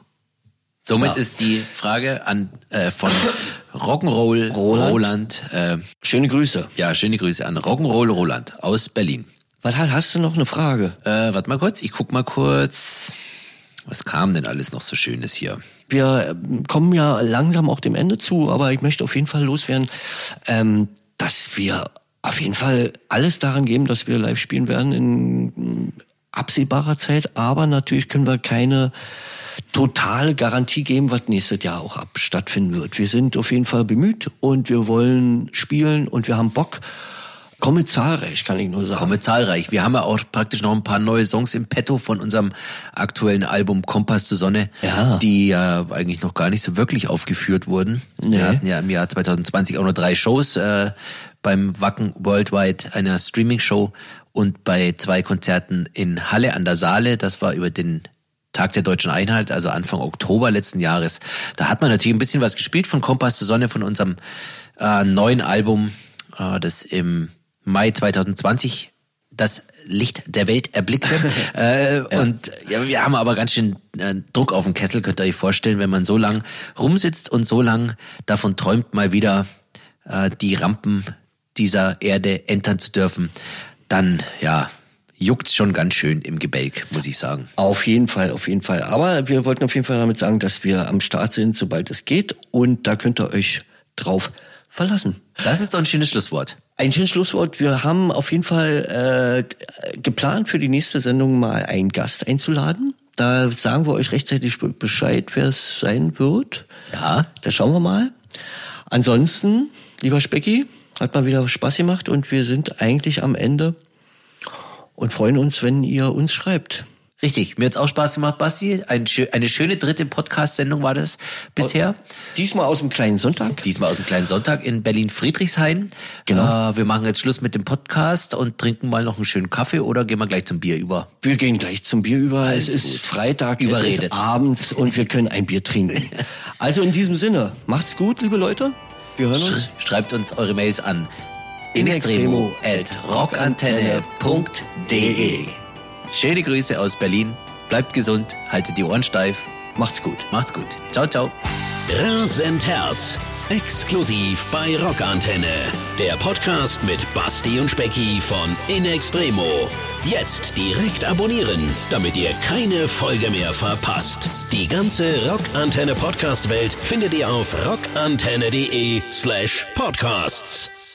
Somit ja. ist die Frage an äh, von Rock'n'Roll Roland. Roland äh, schöne Grüße. Ja, schöne Grüße an Rock'n'Roll Roland aus Berlin. Was hast du noch eine Frage? Äh, warte mal kurz, ich guck mal kurz. Was kam denn alles noch so Schönes hier? Wir ähm, kommen ja langsam auch dem Ende zu, aber ich möchte auf jeden Fall loswerden, ähm, dass wir auf jeden Fall alles daran geben, dass wir live spielen werden in absehbarer Zeit. Aber natürlich können wir keine totale Garantie geben, was nächstes Jahr auch ab stattfinden wird. Wir sind auf jeden Fall bemüht und wir wollen spielen und wir haben Bock. Komme zahlreich, kann ich nur sagen. Komme zahlreich. Wir haben ja auch praktisch noch ein paar neue Songs im Petto von unserem aktuellen Album Kompass zur Sonne, ja. die ja eigentlich noch gar nicht so wirklich aufgeführt wurden. Nee. Wir hatten ja im Jahr 2020 auch nur drei Shows äh, beim Wacken Worldwide, einer Streaming-Show und bei zwei Konzerten in Halle an der Saale. Das war über den Tag der Deutschen Einheit, also Anfang Oktober letzten Jahres. Da hat man natürlich ein bisschen was gespielt von Kompass zur Sonne, von unserem äh, neuen Album, äh, das im Mai 2020 das Licht der Welt erblickte. <laughs> äh, ja. Und ja, wir haben aber ganz schön äh, Druck auf dem Kessel, könnt ihr euch vorstellen, wenn man so lang rumsitzt und so lang davon träumt, mal wieder äh, die Rampen dieser Erde entern zu dürfen, dann ja, juckt schon ganz schön im Gebälk, muss ich sagen. Auf jeden Fall, auf jeden Fall. Aber wir wollten auf jeden Fall damit sagen, dass wir am Start sind, sobald es geht. Und da könnt ihr euch drauf verlassen. Das ist doch ein schönes Schlusswort. Ein schönes Schlusswort. Wir haben auf jeden Fall äh, geplant, für die nächste Sendung mal einen Gast einzuladen. Da sagen wir euch rechtzeitig Bescheid, wer es sein wird. Ja. Da schauen wir mal. Ansonsten, lieber Specki, hat mal wieder Spaß gemacht und wir sind eigentlich am Ende und freuen uns, wenn ihr uns schreibt. Richtig, mir hat's auch Spaß gemacht, Basti. Ein, eine schöne dritte Podcast-Sendung war das bisher. Diesmal aus dem kleinen Sonntag. Diesmal aus dem kleinen Sonntag in Berlin-Friedrichshain. Genau. Äh, wir machen jetzt Schluss mit dem Podcast und trinken mal noch einen schönen Kaffee oder gehen wir gleich zum Bier über? Wir gehen gleich zum Bier über. Also es ist Freitag, Überredet. es ist abends und wir können ein Bier trinken. <laughs> Also in diesem Sinne, macht's gut, liebe Leute. Wir hören uns. Schreibt uns eure Mails an in extremo at rockantenne.de. Schöne Grüße aus Berlin. Bleibt gesund, haltet die Ohren steif. Macht's gut. Macht's gut. Ciao, ciao. Herz. Exklusiv bei Rockantenne. Der Podcast mit Basti und Specki von In Extremo. Jetzt direkt abonnieren, damit ihr keine Folge mehr verpasst. Die ganze Rockantenne Podcast Welt findet ihr auf rockantenne.de slash podcasts.